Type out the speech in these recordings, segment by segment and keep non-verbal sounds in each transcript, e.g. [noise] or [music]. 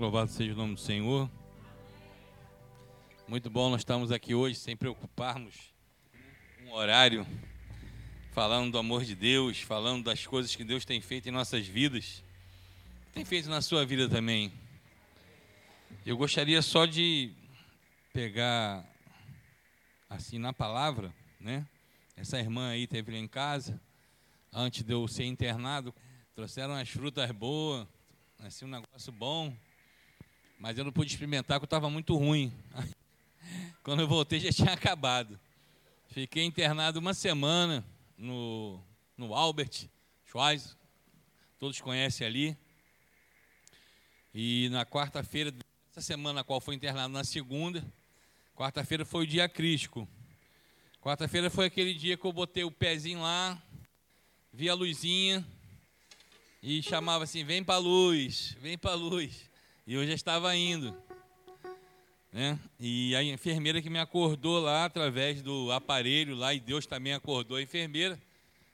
Louvado seja o nome do Senhor. Muito bom nós estamos aqui hoje sem preocuparmos um horário falando do amor de Deus, falando das coisas que Deus tem feito em nossas vidas. Tem feito na sua vida também. Eu gostaria só de pegar assim na palavra, né? Essa irmã aí teve lá em casa, antes de eu ser internado, trouxeram as frutas boas, assim um negócio bom, mas eu não pude experimentar porque estava muito ruim. [laughs] Quando eu voltei já tinha acabado. Fiquei internado uma semana no, no Albert Schweitzer, todos conhecem ali. E na quarta-feira, essa semana, a qual foi internado na segunda, quarta-feira foi o dia crítico. Quarta-feira foi aquele dia que eu botei o pezinho lá, vi a luzinha e chamava assim: vem para luz, vem para luz. E eu já estava indo. Né? E a enfermeira que me acordou lá através do aparelho lá, e Deus também acordou a enfermeira,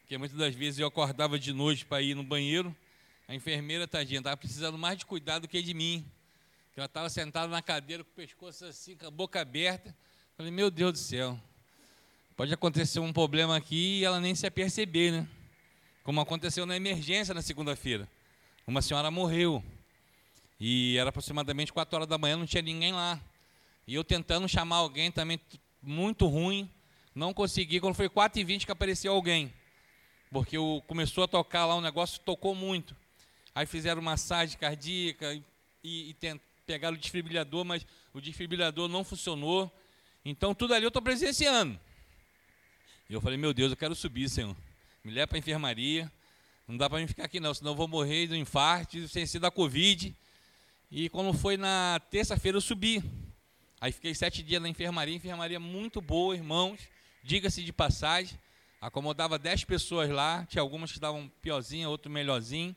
porque muitas das vezes eu acordava de noite para ir no banheiro. A enfermeira, tadinha, estava precisando mais de cuidado do que de mim. Ela estava sentada na cadeira com o pescoço assim, com a boca aberta. Falei, meu Deus do céu, pode acontecer um problema aqui e ela nem se aperceber, né? Como aconteceu na emergência na segunda-feira. Uma senhora morreu. E era aproximadamente 4 horas da manhã, não tinha ninguém lá. E eu tentando chamar alguém também muito ruim, não consegui. Quando foi 4 e 20 que apareceu alguém. Porque o, começou a tocar lá, o negócio tocou muito. Aí fizeram massagem cardíaca e, e, e pegaram o desfibrilador, mas o desfibrilador não funcionou. Então tudo ali eu estou presenciando. E eu falei, meu Deus, eu quero subir, Senhor. Me leva para a enfermaria. Não dá para mim ficar aqui não, senão eu vou morrer do infarto, sem ser da Covid. E quando foi na terça-feira eu subi. Aí fiquei sete dias na enfermaria, enfermaria muito boa, irmãos. Diga-se de passagem, acomodava dez pessoas lá, tinha algumas que estavam piorzinha, outro melhorzinho.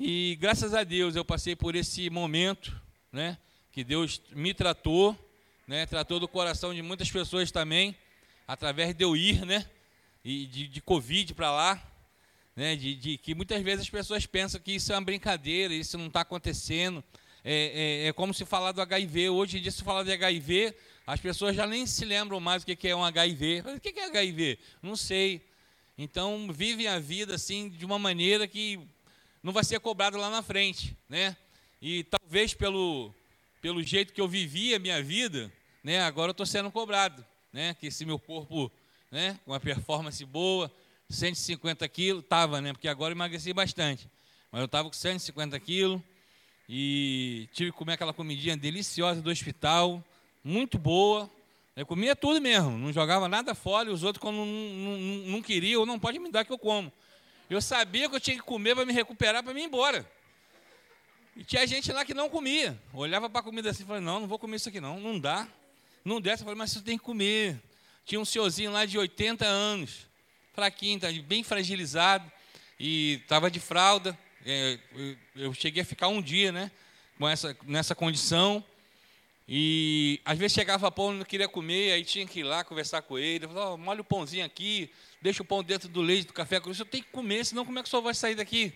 E graças a Deus eu passei por esse momento, né? Que Deus me tratou, né? Tratou do coração de muitas pessoas também, através de eu ir, né? E de, de Covid para lá né, de, de, que muitas vezes as pessoas pensam que isso é uma brincadeira, isso não está acontecendo. É, é, é, como se falar do HIV. Hoje em dia, se falar de HIV, as pessoas já nem se lembram mais o que é um HIV. O que é HIV? Não sei. Então, vivem a vida assim de uma maneira que não vai ser cobrado lá na frente. Né? E talvez pelo, pelo jeito que eu vivi a minha vida, né, agora eu estou sendo cobrado. Né? Que esse meu corpo, né, com uma performance boa, 150 quilos, estava, né? Porque agora emagreci bastante. Mas eu estava com 150 quilos e tive que comer aquela comidinha deliciosa do hospital, muito boa. Eu comia tudo mesmo, não jogava nada fora e os outros, quando não, não, não queriam, não pode me dar que eu como. Eu sabia que eu tinha que comer para me recuperar, para me ir embora. E tinha gente lá que não comia. Olhava para a comida assim e falava, não, não vou comer isso aqui não, não dá. Não desce, eu falei, mas você tem que comer. Tinha um senhorzinho lá de 80 anos fraquinho, tá bem fragilizado, e estava de fralda. É, eu cheguei a ficar um dia né, com essa, nessa condição. E às vezes chegava pão não queria comer, aí tinha que ir lá conversar com ele. Falava, oh, molha o pãozinho aqui, deixa o pão dentro do leite, do café. Eu tenho que comer, senão como é que o senhor vai sair daqui?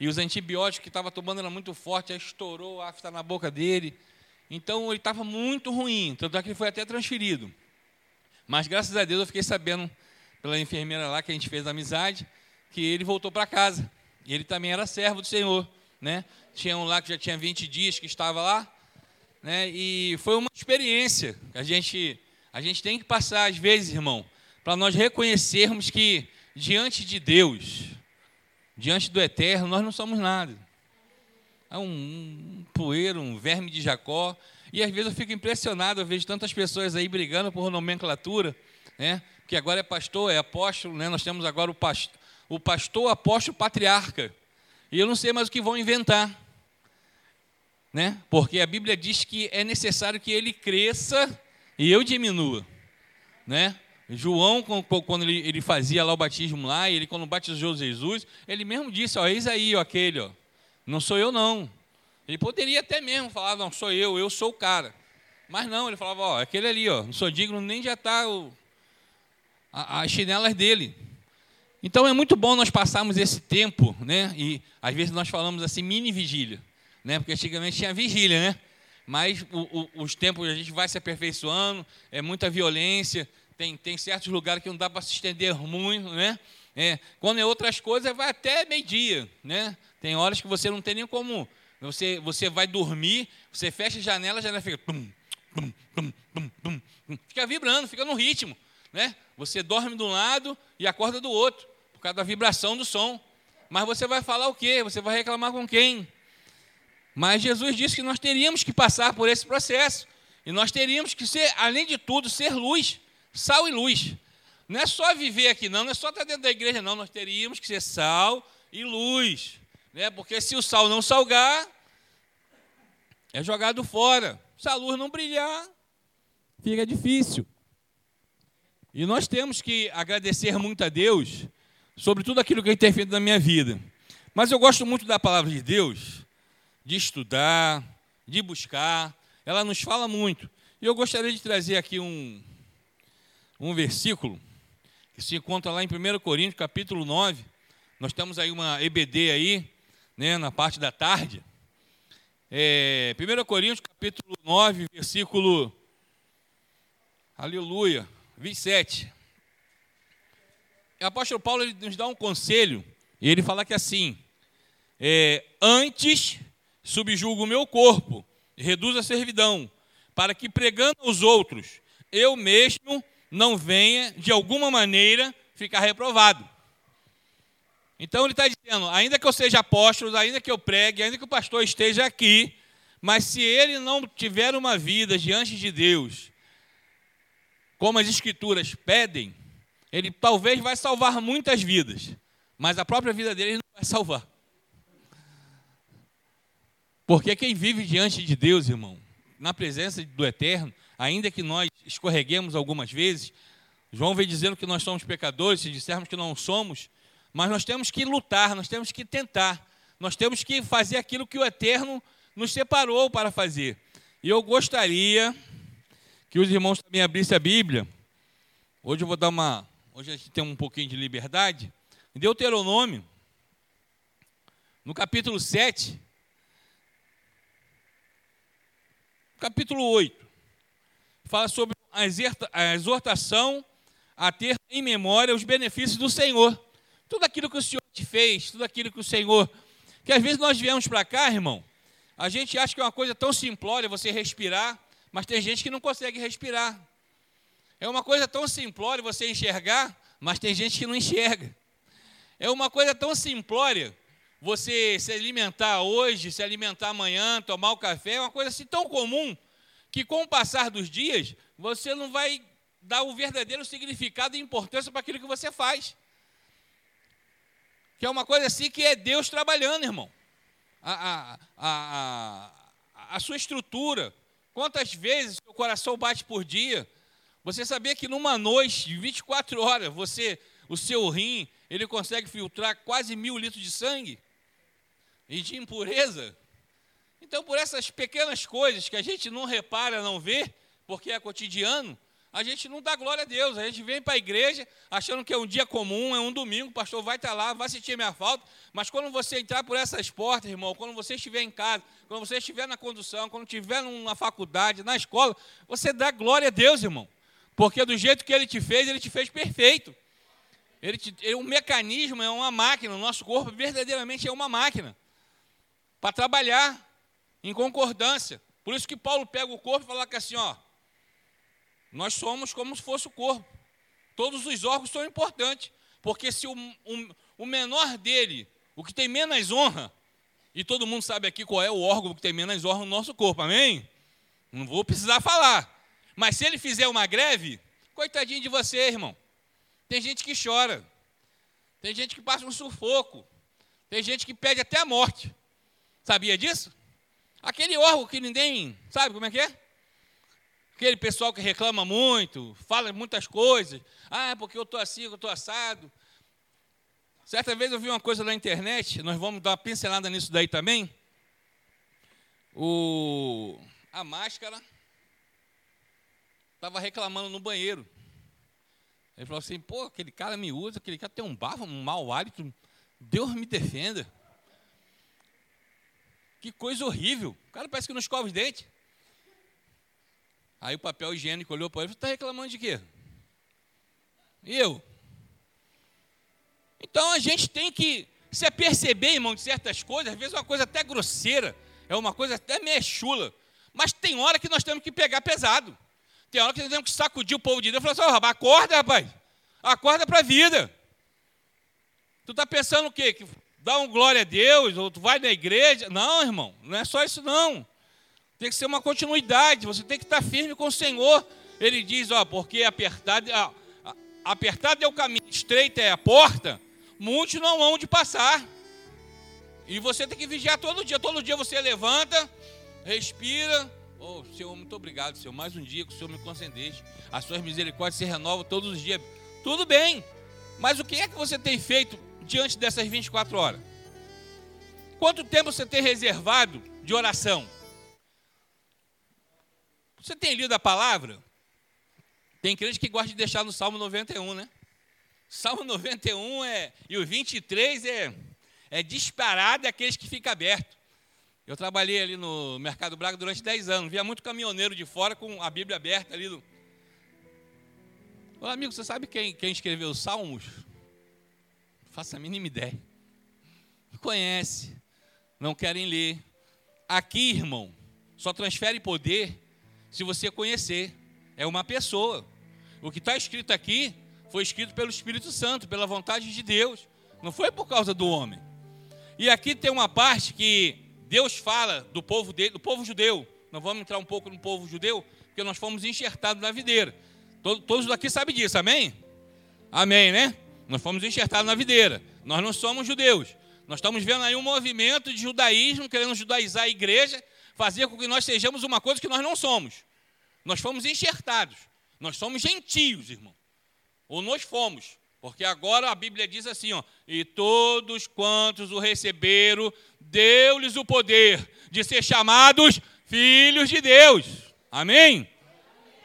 E os antibióticos que estava tomando era muito forte, aí estourou a afta na boca dele. Então ele estava muito ruim, tanto é que ele foi até transferido. Mas graças a Deus eu fiquei sabendo pela enfermeira lá que a gente fez amizade, que ele voltou para casa. E ele também era servo do Senhor, né? Tinha um lá que já tinha 20 dias que estava lá, né? E foi uma experiência que a gente a gente tem que passar às vezes, irmão, para nós reconhecermos que diante de Deus, diante do eterno, nós não somos nada. É um, um poeiro, um verme de Jacó. E às vezes eu fico impressionado, eu vejo tantas pessoas aí brigando por nomenclatura, né? Que agora é pastor, é apóstolo, né? nós temos agora o pastor, o pastor, apóstolo, patriarca. E eu não sei mais o que vão inventar. Né? Porque a Bíblia diz que é necessário que ele cresça e eu diminua. Né? João, quando ele fazia lá o batismo lá, ele quando batizou Jesus, ele mesmo disse, ó, eis aí, ó, aquele, ó, não sou eu não. Ele poderia até mesmo falar, não, sou eu, eu sou o cara. Mas não, ele falava, ó, aquele ali, ó, não sou digno nem de atar o, as chinelas dele. Então é muito bom nós passarmos esse tempo, né? E às vezes nós falamos assim, mini vigília. né? Porque antigamente tinha vigília, né? Mas o, o, os tempos a gente vai se aperfeiçoando, é muita violência, tem, tem certos lugares que não dá para se estender muito, né? É, quando é outras coisas, vai até meio-dia, né? Tem horas que você não tem nem como. Você, você vai dormir, você fecha a janela, a janela fica. Tum, tum, tum, tum, tum, fica vibrando, fica no ritmo. Né? Você dorme de um lado e acorda do outro, por causa da vibração do som. Mas você vai falar o quê? Você vai reclamar com quem? Mas Jesus disse que nós teríamos que passar por esse processo. E nós teríamos que ser, além de tudo, ser luz, sal e luz. Não é só viver aqui, não, não é só estar dentro da igreja, não. Nós teríamos que ser sal e luz. Né? Porque se o sal não salgar, é jogado fora. Se a luz não brilhar, fica difícil. E nós temos que agradecer muito a Deus sobre tudo aquilo que Ele tem feito na minha vida. Mas eu gosto muito da palavra de Deus, de estudar, de buscar. Ela nos fala muito. E eu gostaria de trazer aqui um, um versículo que se encontra lá em 1 Coríntios, capítulo 9. Nós temos aí uma EBD aí, né, na parte da tarde. É, 1 Coríntios, capítulo 9, versículo, aleluia, 27. O apóstolo Paulo ele nos dá um conselho, e ele fala que assim, é, antes subjugo o meu corpo, reduz a servidão, para que pregando aos outros, eu mesmo não venha, de alguma maneira, ficar reprovado. Então ele está dizendo: ainda que eu seja apóstolo, ainda que eu pregue, ainda que o pastor esteja aqui, mas se ele não tiver uma vida diante de Deus, como as Escrituras pedem, ele talvez vai salvar muitas vidas, mas a própria vida dele não vai salvar. Porque quem vive diante de Deus, irmão, na presença do Eterno, ainda que nós escorreguemos algumas vezes, João vem dizendo que nós somos pecadores, se dissermos que não somos, mas nós temos que lutar, nós temos que tentar, nós temos que fazer aquilo que o Eterno nos separou para fazer. E eu gostaria que os irmãos também abrissem a Bíblia. Hoje eu vou dar uma. Hoje a gente tem um pouquinho de liberdade. Em Deuteronômio, no capítulo 7, capítulo 8, fala sobre a exortação a ter em memória os benefícios do Senhor. Tudo aquilo que o Senhor te fez, tudo aquilo que o Senhor. Que às vezes nós viemos para cá, irmão, a gente acha que é uma coisa tão simplória você respirar, mas tem gente que não consegue respirar. É uma coisa tão simplória você enxergar, mas tem gente que não enxerga. É uma coisa tão simplória você se alimentar hoje, se alimentar amanhã, tomar o café, é uma coisa assim tão comum que com o passar dos dias você não vai dar o verdadeiro significado e importância para aquilo que você faz. Que é uma coisa assim que é Deus trabalhando, irmão. A, a, a, a, a sua estrutura. Quantas vezes o coração bate por dia? Você sabia que numa noite de 24 horas, você, o seu rim, ele consegue filtrar quase mil litros de sangue? e de impureza. Então, por essas pequenas coisas que a gente não repara, não vê, porque é cotidiano, a gente não dá glória a Deus. A gente vem para a igreja achando que é um dia comum, é um domingo, o pastor vai estar lá, vai sentir minha falta. Mas quando você entrar por essas portas, irmão, quando você estiver em casa, quando você estiver na condução, quando estiver na faculdade, na escola, você dá glória a Deus, irmão. Porque do jeito que ele te fez, ele te fez perfeito. Ele, te, ele, um mecanismo é uma máquina, o nosso corpo verdadeiramente é uma máquina para trabalhar em concordância. Por isso que Paulo pega o corpo e fala que assim, ó, nós somos como se fosse o corpo. Todos os órgãos são importantes, porque se o, o, o menor dele, o que tem menos honra, e todo mundo sabe aqui qual é o órgão que tem menos honra no nosso corpo, amém? Não vou precisar falar. Mas se ele fizer uma greve, coitadinho de você, irmão. Tem gente que chora. Tem gente que passa um sufoco. Tem gente que pede até a morte. Sabia disso? Aquele órgão que ninguém sabe como é que é? Aquele pessoal que reclama muito, fala muitas coisas. Ah, porque eu estou assim, eu estou assado. Certa vez eu vi uma coisa na internet, nós vamos dar uma pincelada nisso daí também. O, a máscara estava reclamando no banheiro. Ele falou assim, pô, aquele cara me usa, aquele cara tem um bafo, um mau hálito. Deus me defenda Que coisa horrível. O cara parece que não escova os dentes. Aí o papel higiênico olhou para ele e falou: está reclamando de quê? E eu? Então a gente tem que se perceber, irmão, de certas coisas, às vezes uma coisa até grosseira, é uma coisa até meio chula, mas tem hora que nós temos que pegar pesado. Tem hora que nós temos que sacudir o povo de Deus e falar assim: oh, rapaz, acorda, rapaz, acorda para a vida. Tu está pensando o quê? Que dá um glória a Deus, ou tu vai na igreja? Não, irmão, não é só isso não. Tem que ser uma continuidade, você tem que estar firme com o Senhor. Ele diz, ó, porque apertado, ó, apertado é o caminho, estreita é a porta, muitos não hão de passar. E você tem que vigiar todo dia. Todo dia você levanta, respira. Oh, Senhor, muito obrigado, Senhor. Mais um dia que o Senhor me concedeste. As suas misericórdias se renovam todos os dias. Tudo bem. Mas o que é que você tem feito diante dessas 24 horas? Quanto tempo você tem reservado de oração? Você tem lido a palavra? Tem crente que gosta de deixar no Salmo 91, né? Salmo 91 é, e o 23 é, é disparado aqueles que ficam aberto. Eu trabalhei ali no Mercado Braga durante 10 anos, via muito caminhoneiro de fora com a Bíblia aberta ali. No... Ô amigo, você sabe quem, quem escreveu os Salmos? Faça a mínima ideia. Conhece, não querem ler. Aqui, irmão, só transfere poder se você conhecer. É uma pessoa. O que está escrito aqui foi escrito pelo Espírito Santo, pela vontade de Deus. Não foi por causa do homem. E aqui tem uma parte que Deus fala do povo dele, do povo judeu. Nós vamos entrar um pouco no povo judeu, porque nós fomos enxertados na videira. Todos aqui sabem disso, amém? Amém, né? Nós fomos enxertados na videira. Nós não somos judeus. Nós estamos vendo aí um movimento de judaísmo, querendo judaizar a igreja, fazer com que nós sejamos uma coisa que nós não somos. Nós fomos enxertados. Nós somos gentios, irmão. Ou nós fomos. Porque agora a Bíblia diz assim, ó, e todos quantos o receberam, deu-lhes o poder de ser chamados filhos de Deus. Amém?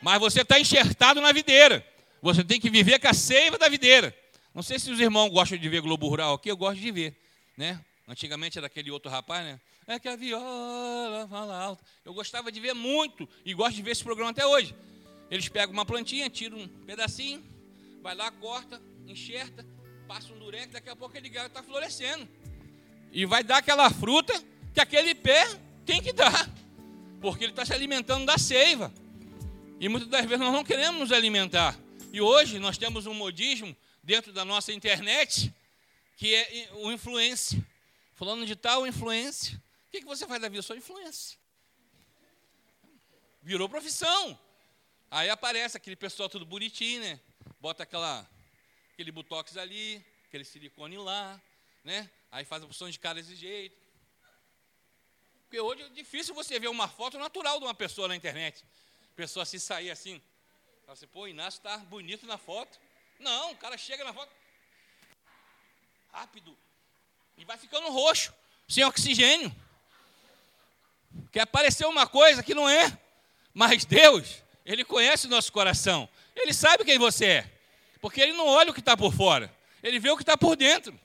Mas você está enxertado na videira. Você tem que viver com a seiva da videira. Não sei se os irmãos gostam de ver Globo Rural aqui, eu gosto de ver, né? Antigamente era aquele outro rapaz, né? É que a viola fala alto. Eu gostava de ver muito e gosto de ver esse programa até hoje. Eles pegam uma plantinha, tiram um pedacinho, vai lá, corta, enxerta, passa um durex, daqui a pouco ele está florescendo. E vai dar aquela fruta que aquele pé tem que dar, porque ele está se alimentando da seiva. E muitas das vezes nós não queremos nos alimentar. E hoje nós temos um modismo dentro da nossa internet que é o influência. Falando de tal influência. O que, você faz da vida? Eu sou influência. Virou profissão. Aí aparece aquele pessoal tudo bonitinho, né? Bota aquela, aquele botox ali, aquele silicone lá, né? Aí faz a opção de cara desse jeito. Porque hoje é difícil você ver uma foto natural de uma pessoa na internet. Pessoa se sair assim. Fala assim, pô, o Inácio está bonito na foto. Não, o cara chega na foto. Rápido, e vai ficando roxo, sem oxigênio. Quer aparecer uma coisa que não é. Mas Deus, Ele conhece o nosso coração. Ele sabe quem você é. Porque Ele não olha o que está por fora. Ele vê o que está por dentro.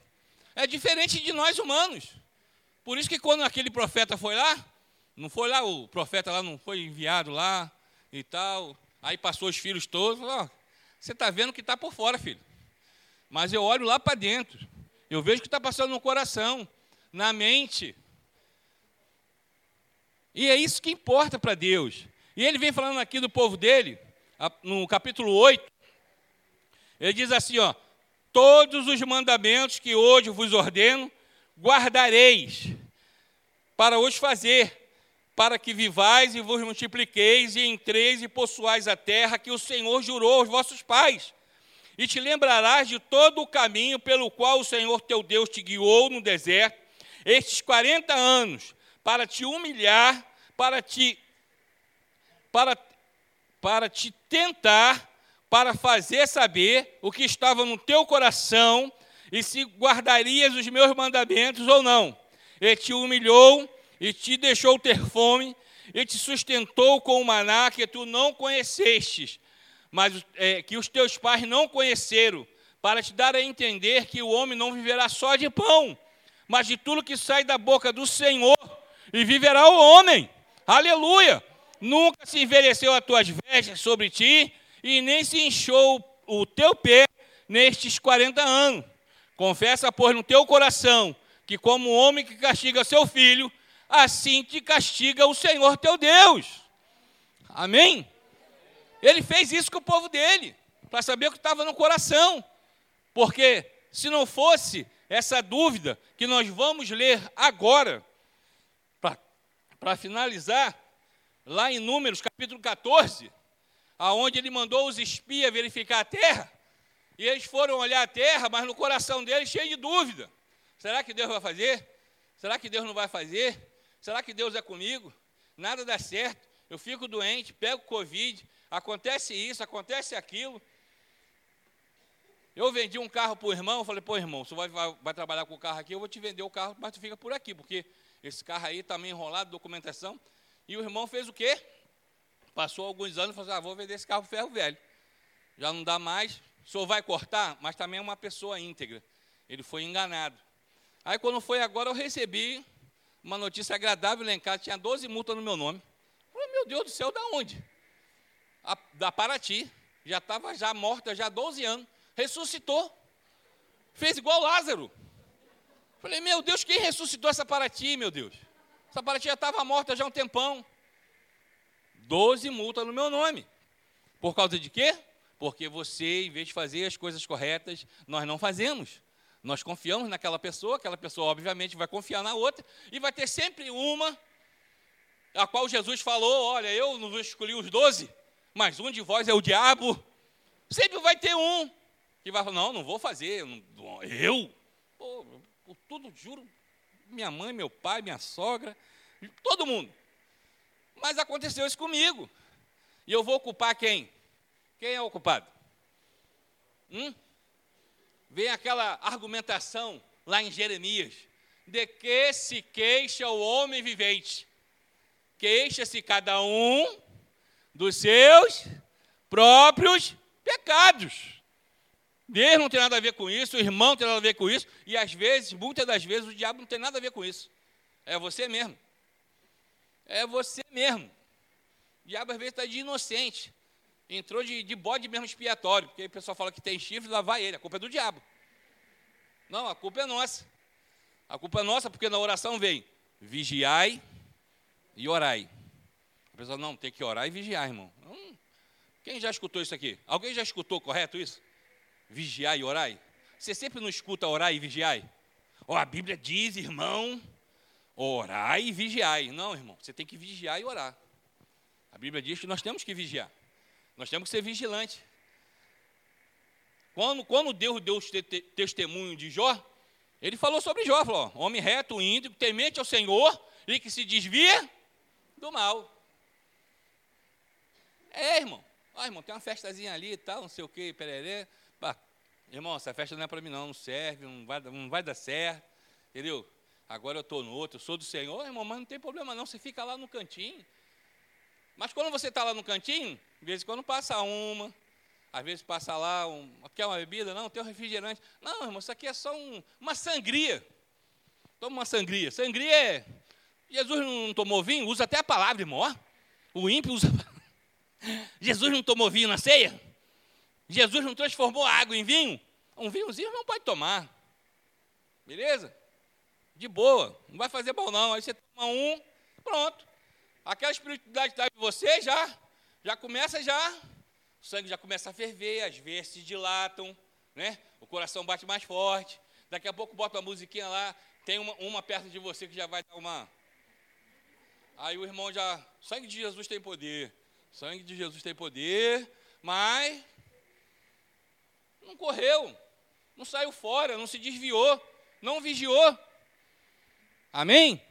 É diferente de nós humanos. Por isso que quando aquele profeta foi lá, não foi lá, o profeta lá não foi enviado lá e tal. Aí passou os filhos todos, falou, você está vendo o que está por fora, filho. Mas eu olho lá para dentro. Eu vejo o que está passando no coração, na mente. E é isso que importa para Deus. E ele vem falando aqui do povo dele, no capítulo 8. Ele diz assim: ó, todos os mandamentos que hoje vos ordeno, guardareis, para os fazer, para que vivais e vos multipliqueis, e entreis e possuais a terra que o Senhor jurou aos vossos pais e te lembrarás de todo o caminho pelo qual o Senhor teu Deus te guiou no deserto, estes 40 anos, para te humilhar, para te para, para te tentar, para fazer saber o que estava no teu coração e se guardarias os meus mandamentos ou não. Ele te humilhou e te deixou ter fome, e te sustentou com o maná que tu não conhecestes, mas é, que os teus pais não conheceram, para te dar a entender que o homem não viverá só de pão, mas de tudo que sai da boca do Senhor. E viverá o homem. Aleluia! Nunca se envelheceu as tuas vestes sobre ti, e nem se inchou o teu pé nestes 40 anos. Confessa, pois, no teu coração, que como homem que castiga seu filho, assim te castiga o Senhor teu Deus. Amém? Ele fez isso com o povo dele, para saber o que estava no coração. Porque se não fosse essa dúvida que nós vamos ler agora, para finalizar, lá em Números capítulo 14, aonde ele mandou os espias verificar a terra, e eles foram olhar a terra, mas no coração deles cheio de dúvida. Será que Deus vai fazer? Será que Deus não vai fazer? Será que Deus é comigo? Nada dá certo. Eu fico doente, pego Covid, acontece isso, acontece aquilo. Eu vendi um carro para o irmão, falei, pô, irmão, você vai, vai, vai, trabalhar com o carro aqui, eu vou te vender o carro, mas tu fica por aqui, porque esse carro aí está meio enrolado, documentação. E o irmão fez o quê? Passou alguns anos e falou assim, ah, vou vender esse carro ferro velho. Já não dá mais, o senhor vai cortar, mas também é uma pessoa íntegra. Ele foi enganado. Aí quando foi agora, eu recebi uma notícia agradável lá em casa, tinha 12 multas no meu nome. Eu falei, meu Deus do céu, da onde? A, da Paraty. Já estava já morta já há 12 anos ressuscitou. Fez igual Lázaro. Falei, meu Deus, quem ressuscitou essa Paraty, meu Deus? Essa Paraty já estava morta já há um tempão. Doze multas no meu nome. Por causa de quê? Porque você, em vez de fazer as coisas corretas, nós não fazemos. Nós confiamos naquela pessoa, aquela pessoa, obviamente, vai confiar na outra, e vai ter sempre uma, a qual Jesus falou: Olha, eu não escolhi os doze, mas um de vós é o diabo. Sempre vai ter um que vai falar, não, não vou fazer, eu? Pô, por tudo, juro, minha mãe, meu pai, minha sogra, todo mundo. Mas aconteceu isso comigo. E eu vou culpar quem? Quem é o culpado? Hum? Vem aquela argumentação lá em Jeremias. De que se queixa o homem vivente? Queixa-se cada um dos seus próprios pecados. Deus não tem nada a ver com isso, o irmão não tem nada a ver com isso, e às vezes, muitas das vezes, o diabo não tem nada a ver com isso. É você mesmo. É você mesmo. O diabo às vezes está de inocente. Entrou de, de bode mesmo expiatório, porque o pessoal fala que tem chifre, lá vai ele. A culpa é do diabo. Não, a culpa é nossa. A culpa é nossa porque na oração vem vigiai e orai. A pessoa não tem que orar e vigiar, irmão. Hum, quem já escutou isso aqui? Alguém já escutou correto isso? Vigiai e orai? Você sempre não escuta orar e vigiai? Oh, a Bíblia diz, irmão, orai e vigiai. Não, irmão, você tem que vigiar e orar. A Bíblia diz que nós temos que vigiar. Nós temos que ser vigilantes. Quando, quando Deus deu o te, te, testemunho de Jó, ele falou sobre Jó, falou, homem reto, íntegro, temente ao Senhor e que se desvia do mal. É, irmão. Ó, irmão, tem uma festazinha ali e tal, não sei o que, pererê. Irmão, essa festa não é para mim não, não serve, não vai, não vai dar certo, entendeu? Agora eu estou no outro, eu sou do Senhor, irmão, mas não tem problema não, você fica lá no cantinho. Mas quando você está lá no cantinho, de vez em quando passa uma, às vezes passa lá, um, quer uma bebida? Não, tem um refrigerante. Não, irmão, isso aqui é só um, uma sangria. Toma uma sangria. Sangria é. Jesus não tomou vinho, usa até a palavra, irmão. O ímpio usa. [laughs] Jesus não tomou vinho na ceia? Jesus não transformou água em vinho? Um vinhozinho não pode tomar. Beleza? De boa. Não vai fazer mal, não. Aí você toma um, pronto. Aquela espiritualidade está em você já, já começa já. O sangue já começa a ferver, as veias se dilatam, né? O coração bate mais forte. Daqui a pouco bota uma musiquinha lá, tem uma, uma perto de você que já vai dar uma. Aí o irmão já. Sangue de Jesus tem poder. Sangue de Jesus tem poder, mas não correu, não saiu fora, não se desviou, não vigiou. Amém?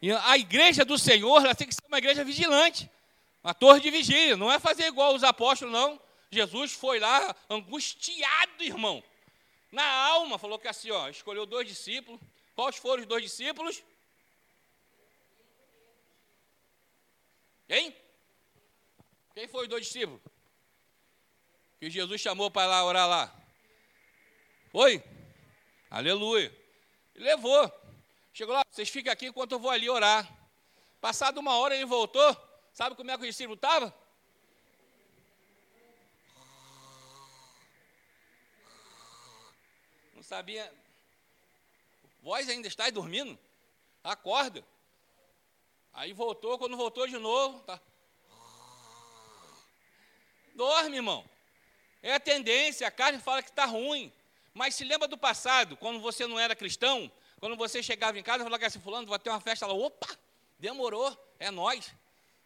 E a igreja do Senhor ela tem que ser uma igreja vigilante, uma torre de vigília, não é fazer igual os apóstolos, não. Jesus foi lá angustiado, irmão, na alma, falou que assim, ó, escolheu dois discípulos. Quais foram os dois discípulos? Quem? Quem foi os dois discípulos? Que Jesus chamou para lá orar lá? Foi? Aleluia. Levou. Chegou lá, vocês ficam aqui enquanto eu vou ali orar. Passado uma hora ele voltou. Sabe como é que o discípulo estava? Não sabia. Vós ainda estáis dormindo? Acorda. Aí voltou, quando voltou de novo, tá. Dorme, irmão. É a tendência, a carne fala que está ruim. Mas se lembra do passado, quando você não era cristão, quando você chegava em casa e falava assim, fulano, vai ter uma festa lá, opa, demorou, é nós.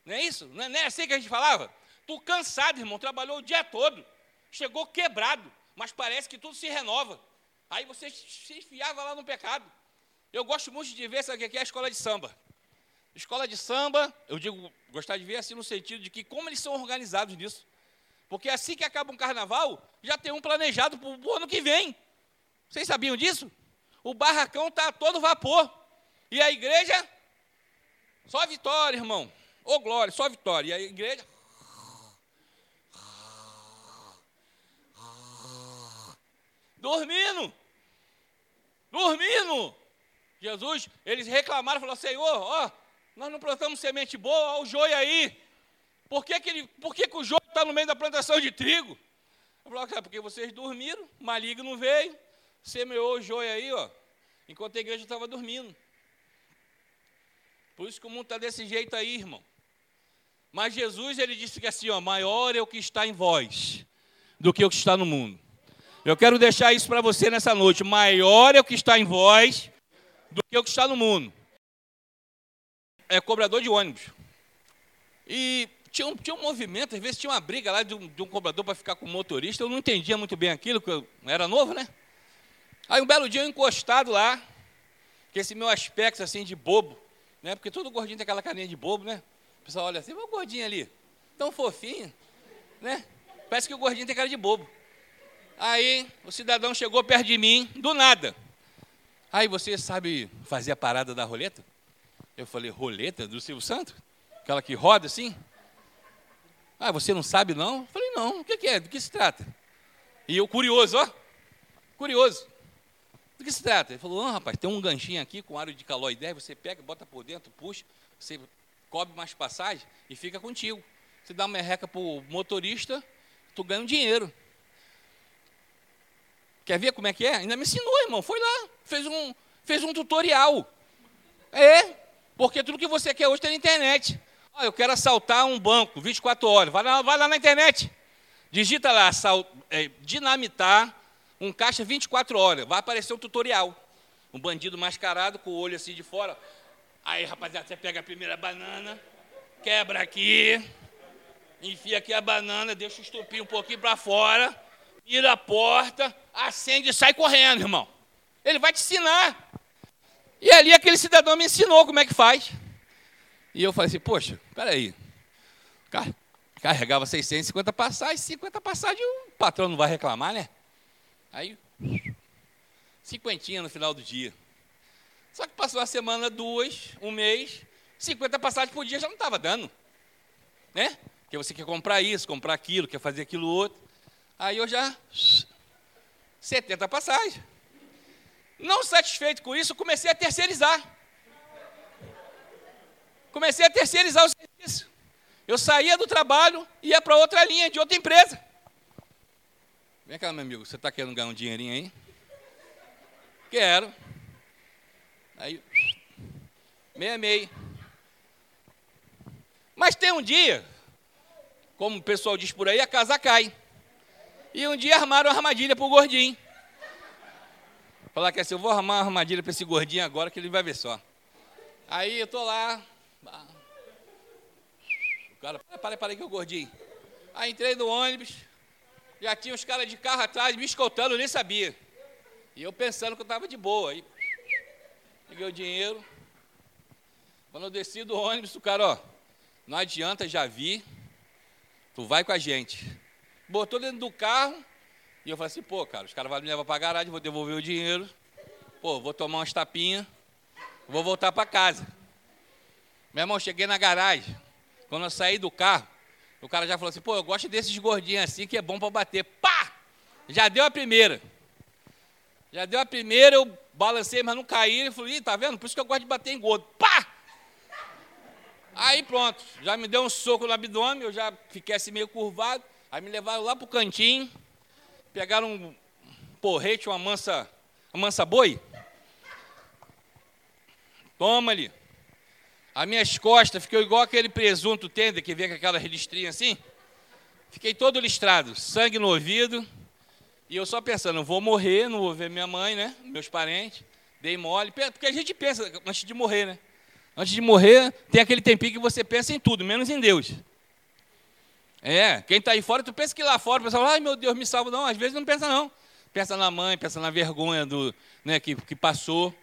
Não é isso? Não é, não é assim que a gente falava? Tu cansado, irmão, trabalhou o dia todo, chegou quebrado, mas parece que tudo se renova. Aí você se enfiava lá no pecado. Eu gosto muito de ver, sabe o que é a escola de samba? Escola de samba, eu digo, gostar de ver assim no sentido de que como eles são organizados nisso. Porque assim que acaba um carnaval, já tem um planejado para o ano que vem. Vocês sabiam disso? O barracão está todo vapor. E a igreja, só vitória, irmão. Ô glória, só vitória. E a igreja. Dormindo. Dormindo. Jesus, eles reclamaram, falaram, Senhor, ó, nós não plantamos semente boa, olha o joio aí. Por que, que, ele, por que, que o joio está no meio da plantação de trigo? Eu falei, ah, porque vocês dormiram, maligno veio, semeou o joio aí, ó, enquanto a igreja estava dormindo. Por isso que o mundo está desse jeito aí, irmão. Mas Jesus, ele disse que assim, ó, maior é o que está em vós do que o que está no mundo. Eu quero deixar isso para você nessa noite. Maior é o que está em vós do que o que está no mundo. É cobrador de ônibus. E tinha um, tinha um movimento, às vezes tinha uma briga lá de um, de um cobrador para ficar com o motorista. Eu não entendia muito bem aquilo, porque eu era novo, né? Aí um belo dia eu encostado lá, com esse meu aspecto assim de bobo, né? Porque todo gordinho tem aquela carinha de bobo, né? O pessoal olha assim, o gordinho ali, tão fofinho, né? Parece que o gordinho tem cara de bobo. Aí o cidadão chegou perto de mim, do nada. Aí você sabe fazer a parada da roleta? Eu falei, roleta do Silvio Santos? Aquela que roda assim? Ah, você não sabe não? Eu falei, não, o que é? Do que se trata? E eu curioso, ó, curioso. Do que se trata? Ele falou, não, rapaz, tem um ganchinho aqui com aro de calor 10, você pega, bota por dentro, puxa, você cobre mais passagem e fica contigo. Você dá uma merreca para o motorista, tu ganha um dinheiro. Quer ver como é que é? Ainda me ensinou, irmão. Foi lá, fez um, fez um tutorial. É, porque tudo que você quer hoje tem na internet. Ah, eu quero assaltar um banco 24 horas. Vai lá, vai lá na internet. Digita lá, é, dinamitar um caixa 24 horas. Vai aparecer um tutorial. Um bandido mascarado com o olho assim de fora. Aí, rapaziada, você pega a primeira banana, quebra aqui, enfia aqui a banana, deixa o estupim um pouquinho para fora, vira a porta, acende e sai correndo, irmão. Ele vai te ensinar. E ali aquele cidadão me ensinou como é que faz. E eu falei assim, poxa, peraí. Carregava 650 passagens, 50 passagens, o patrão não vai reclamar, né? Aí, cinquentinha no final do dia. Só que passou uma semana, duas, um mês, 50 passagens por dia já não estava dando. Né? Porque você quer comprar isso, comprar aquilo, quer fazer aquilo outro. Aí eu já, 70 passagens. Não satisfeito com isso, comecei a terceirizar comecei a terceirizar o serviço. Eu saía do trabalho e ia para outra linha, de outra empresa. Vem cá, meu amigo, você está querendo ganhar um dinheirinho aí? Quero. Aí, meia meia. Mas tem um dia, como o pessoal diz por aí, a casa cai. E um dia armaram uma armadilha para o gordinho. Falar que assim, eu vou armar uma armadilha para esse gordinho agora que ele vai ver só. Aí eu estou lá, o cara, para, para, que eu gordinho. Aí entrei no ônibus, já tinha os caras de carro atrás me escoltando, eu nem sabia. E eu pensando que eu estava de boa. Aí, peguei o dinheiro. Quando eu desci do ônibus, o cara, ó, não adianta, já vi, tu vai com a gente. Botou dentro do carro, e eu falei assim, pô, cara, os caras vão me levar para a garagem, vou devolver o dinheiro, pô, vou tomar umas tapinhas, vou voltar para casa. Meu irmão, cheguei na garagem. Quando eu saí do carro, o cara já falou assim: pô, eu gosto desses gordinhos assim que é bom para bater. Pá! Já deu a primeira. Já deu a primeira, eu balancei, mas não caí. Ele falou: ih, tá vendo? Por isso que eu gosto de bater em gordo. Pá! Aí pronto, já me deu um soco no abdômen, eu já fiquei assim meio curvado. Aí me levaram lá para o cantinho, pegaram um porrete, uma mansa, uma mansa boi. Toma ali. As minhas costas ficou igual aquele presunto tender que vê com aquela listrinha assim. Fiquei todo listrado, sangue no ouvido. E eu só pensando, vou morrer, não vou ver minha mãe, né? Meus parentes. Dei mole. Porque a gente pensa antes de morrer, né? Antes de morrer, tem aquele tempinho que você pensa em tudo, menos em Deus. É, quem está aí fora, tu pensa que lá fora o pessoal, ai meu Deus, me salva. Não, às vezes não pensa não. Pensa na mãe, pensa na vergonha do, né, que, que passou.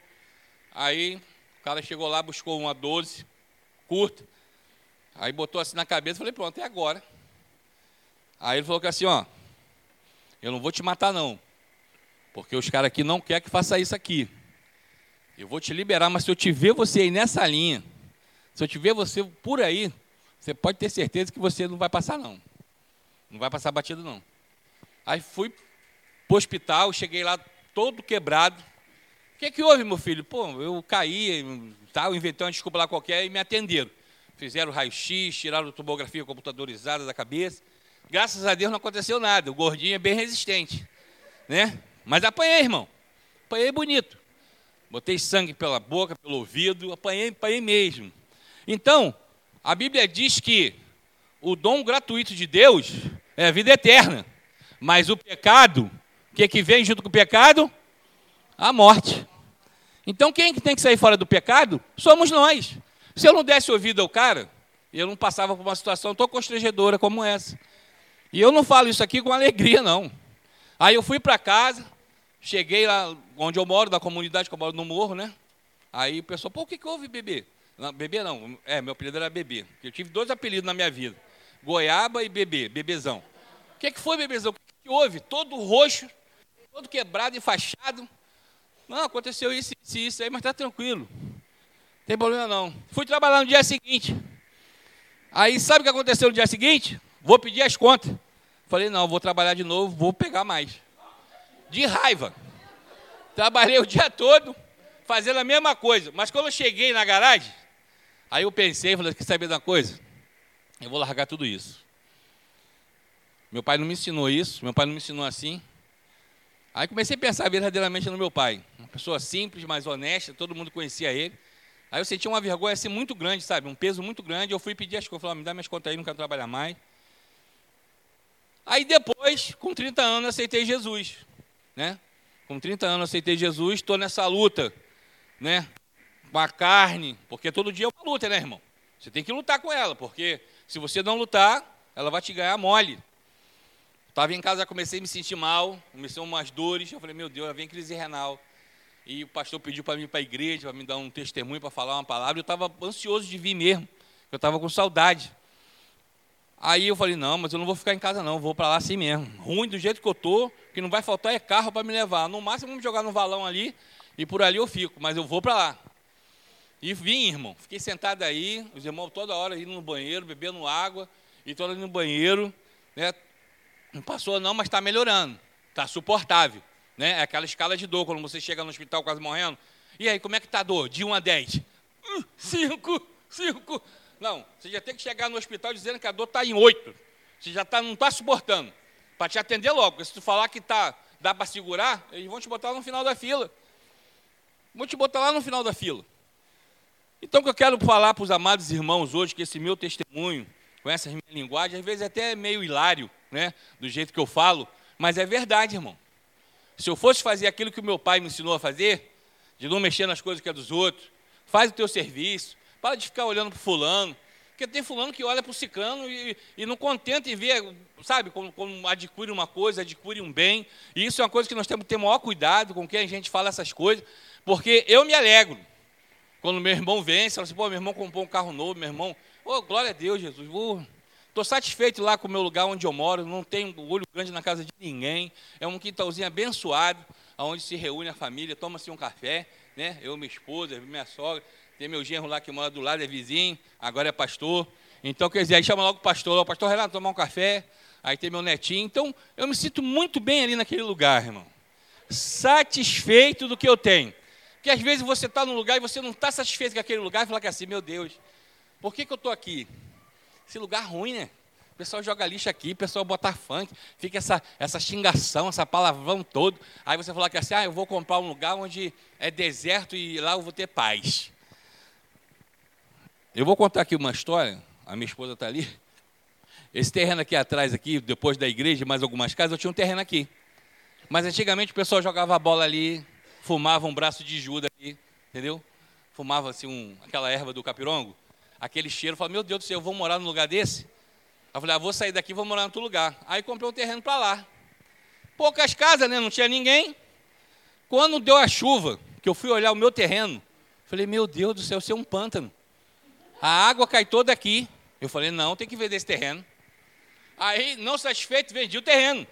Aí cara chegou lá, buscou uma 12, curta. Aí botou assim na cabeça, falei, pronto, é agora. Aí ele falou que assim, ó, eu não vou te matar não, porque os caras aqui não querem que faça isso aqui. Eu vou te liberar, mas se eu te ver você aí nessa linha, se eu te ver você por aí, você pode ter certeza que você não vai passar não. Não vai passar batido não. Aí fui para o hospital, cheguei lá todo quebrado. O que, que houve, meu filho? Pô, eu caí, tal, inventei uma desculpa lá qualquer e me atenderam. Fizeram raio-x, tiraram tomografia computadorizada da cabeça. Graças a Deus não aconteceu nada. O gordinho é bem resistente. Né? Mas apanhei, irmão. Apanhei bonito. Botei sangue pela boca, pelo ouvido, apanhei, apanhei mesmo. Então, a Bíblia diz que o dom gratuito de Deus é a vida eterna. Mas o pecado, o que, que vem junto com o pecado? A morte. Então quem tem que sair fora do pecado? Somos nós. Se eu não desse ouvido ao cara, eu não passava por uma situação tão constrangedora como essa. E eu não falo isso aqui com alegria, não. Aí eu fui para casa, cheguei lá onde eu moro, da comunidade que eu moro no morro, né? Aí o pessoal, pô, o que, que houve, bebê? Não, bebê não, é, meu apelido era bebê. Eu tive dois apelidos na minha vida: goiaba e bebê, bebezão. O que, que foi, bebezão? O que, que houve? Todo roxo, todo quebrado, enfaixado. Não, aconteceu isso, isso, isso aí, mas está tranquilo. Não tem problema não. Fui trabalhar no dia seguinte. Aí sabe o que aconteceu no dia seguinte? Vou pedir as contas. Falei, não, vou trabalhar de novo, vou pegar mais. De raiva. Trabalhei o dia todo fazendo a mesma coisa. Mas quando eu cheguei na garagem, aí eu pensei, falei, quer saber de uma coisa? Eu vou largar tudo isso. Meu pai não me ensinou isso, meu pai não me ensinou assim. Aí comecei a pensar verdadeiramente no meu pai. Uma pessoa simples, mas honesta, todo mundo conhecia ele. Aí eu senti uma vergonha assim muito grande, sabe? Um peso muito grande. Eu fui pedir as contas, falei, me dá minhas contas aí, não quero trabalhar mais. Aí depois, com 30 anos, aceitei Jesus. Né? Com 30 anos, aceitei Jesus, estou nessa luta. Né? Com a carne, porque todo dia é uma luta, né, irmão? Você tem que lutar com ela, porque se você não lutar, ela vai te ganhar mole. Estava em casa, comecei a me sentir mal, comecei umas dores. Eu falei, meu Deus, vem crise renal. E o pastor pediu para mim ir para a igreja, para me dar um testemunho, para falar uma palavra. Eu estava ansioso de vir mesmo, eu estava com saudade. Aí eu falei, não, mas eu não vou ficar em casa não, vou para lá assim mesmo. Ruim do jeito que eu estou, que não vai faltar é carro para me levar. No máximo, vamos jogar no valão ali e por ali eu fico, mas eu vou para lá. E vim, irmão. Fiquei sentado aí, os irmãos toda hora indo no banheiro, bebendo água, e toda ali no banheiro, né? Não passou não, mas está melhorando. Está suportável. Né? É aquela escala de dor, quando você chega no hospital quase morrendo. E aí, como é que está a dor? De 1 a 10. 5, 5. Não, você já tem que chegar no hospital dizendo que a dor está em 8. Você já tá, não está suportando. Para te atender logo. Se tu falar que tá, dá para segurar, eles vão te botar lá no final da fila. Vão te botar lá no final da fila. Então, o que eu quero falar para os amados irmãos hoje, que esse meu testemunho, com essa minha linguagem, às vezes é até meio hilário, né? Do jeito que eu falo, mas é verdade, irmão. Se eu fosse fazer aquilo que o meu pai me ensinou a fazer, de não mexer nas coisas que é dos outros, faz o teu serviço, para de ficar olhando para fulano, porque tem fulano que olha para o ciclano e, e, não contenta em ver, sabe, como, como, adquire uma coisa, adquire um bem. E isso é uma coisa que nós temos que ter maior cuidado com quem a gente fala essas coisas, porque eu me alegro. Quando meu irmão vence, fala assim, pô, meu irmão comprou um carro novo, meu irmão, oh, glória a Deus, Jesus, vou Estou satisfeito lá com o meu lugar onde eu moro, não tenho olho grande na casa de ninguém. É um quintalzinho abençoado, onde se reúne a família, toma-se um café, né? Eu, minha esposa, minha sogra, tem meu genro lá que mora do lado, é vizinho, agora é pastor. Então, quer dizer, aí chama logo o pastor, o pastor Renato, tomar um café. Aí tem meu netinho. Então, eu me sinto muito bem ali naquele lugar, irmão. Satisfeito do que eu tenho. Porque às vezes você está num lugar e você não está satisfeito com aquele lugar e fala que é assim, meu Deus, Por que, que eu estou aqui? Esse lugar ruim, né? O pessoal joga lixo aqui, o pessoal bota funk, fica essa, essa xingação, essa palavrão todo. Aí você fala que assim, ah, eu vou comprar um lugar onde é deserto e lá eu vou ter paz. Eu vou contar aqui uma história, a minha esposa está ali. Esse terreno aqui atrás, aqui, depois da igreja, mais algumas casas, eu tinha um terreno aqui. Mas antigamente o pessoal jogava bola ali, fumava um braço de Judas ali, entendeu? Fumava assim um, aquela erva do capirongo, aquele cheiro, falava, meu Deus do céu, eu vou morar num lugar desse? Eu falei, ah, vou sair daqui, vou morar em outro lugar. Aí comprei um terreno para lá. Poucas casas, né? Não tinha ninguém. Quando deu a chuva, que eu fui olhar o meu terreno, falei, meu Deus do céu, isso é um pântano. A água cai toda aqui. Eu falei, não, tem que vender esse terreno. Aí, não satisfeito, vendi o terreno.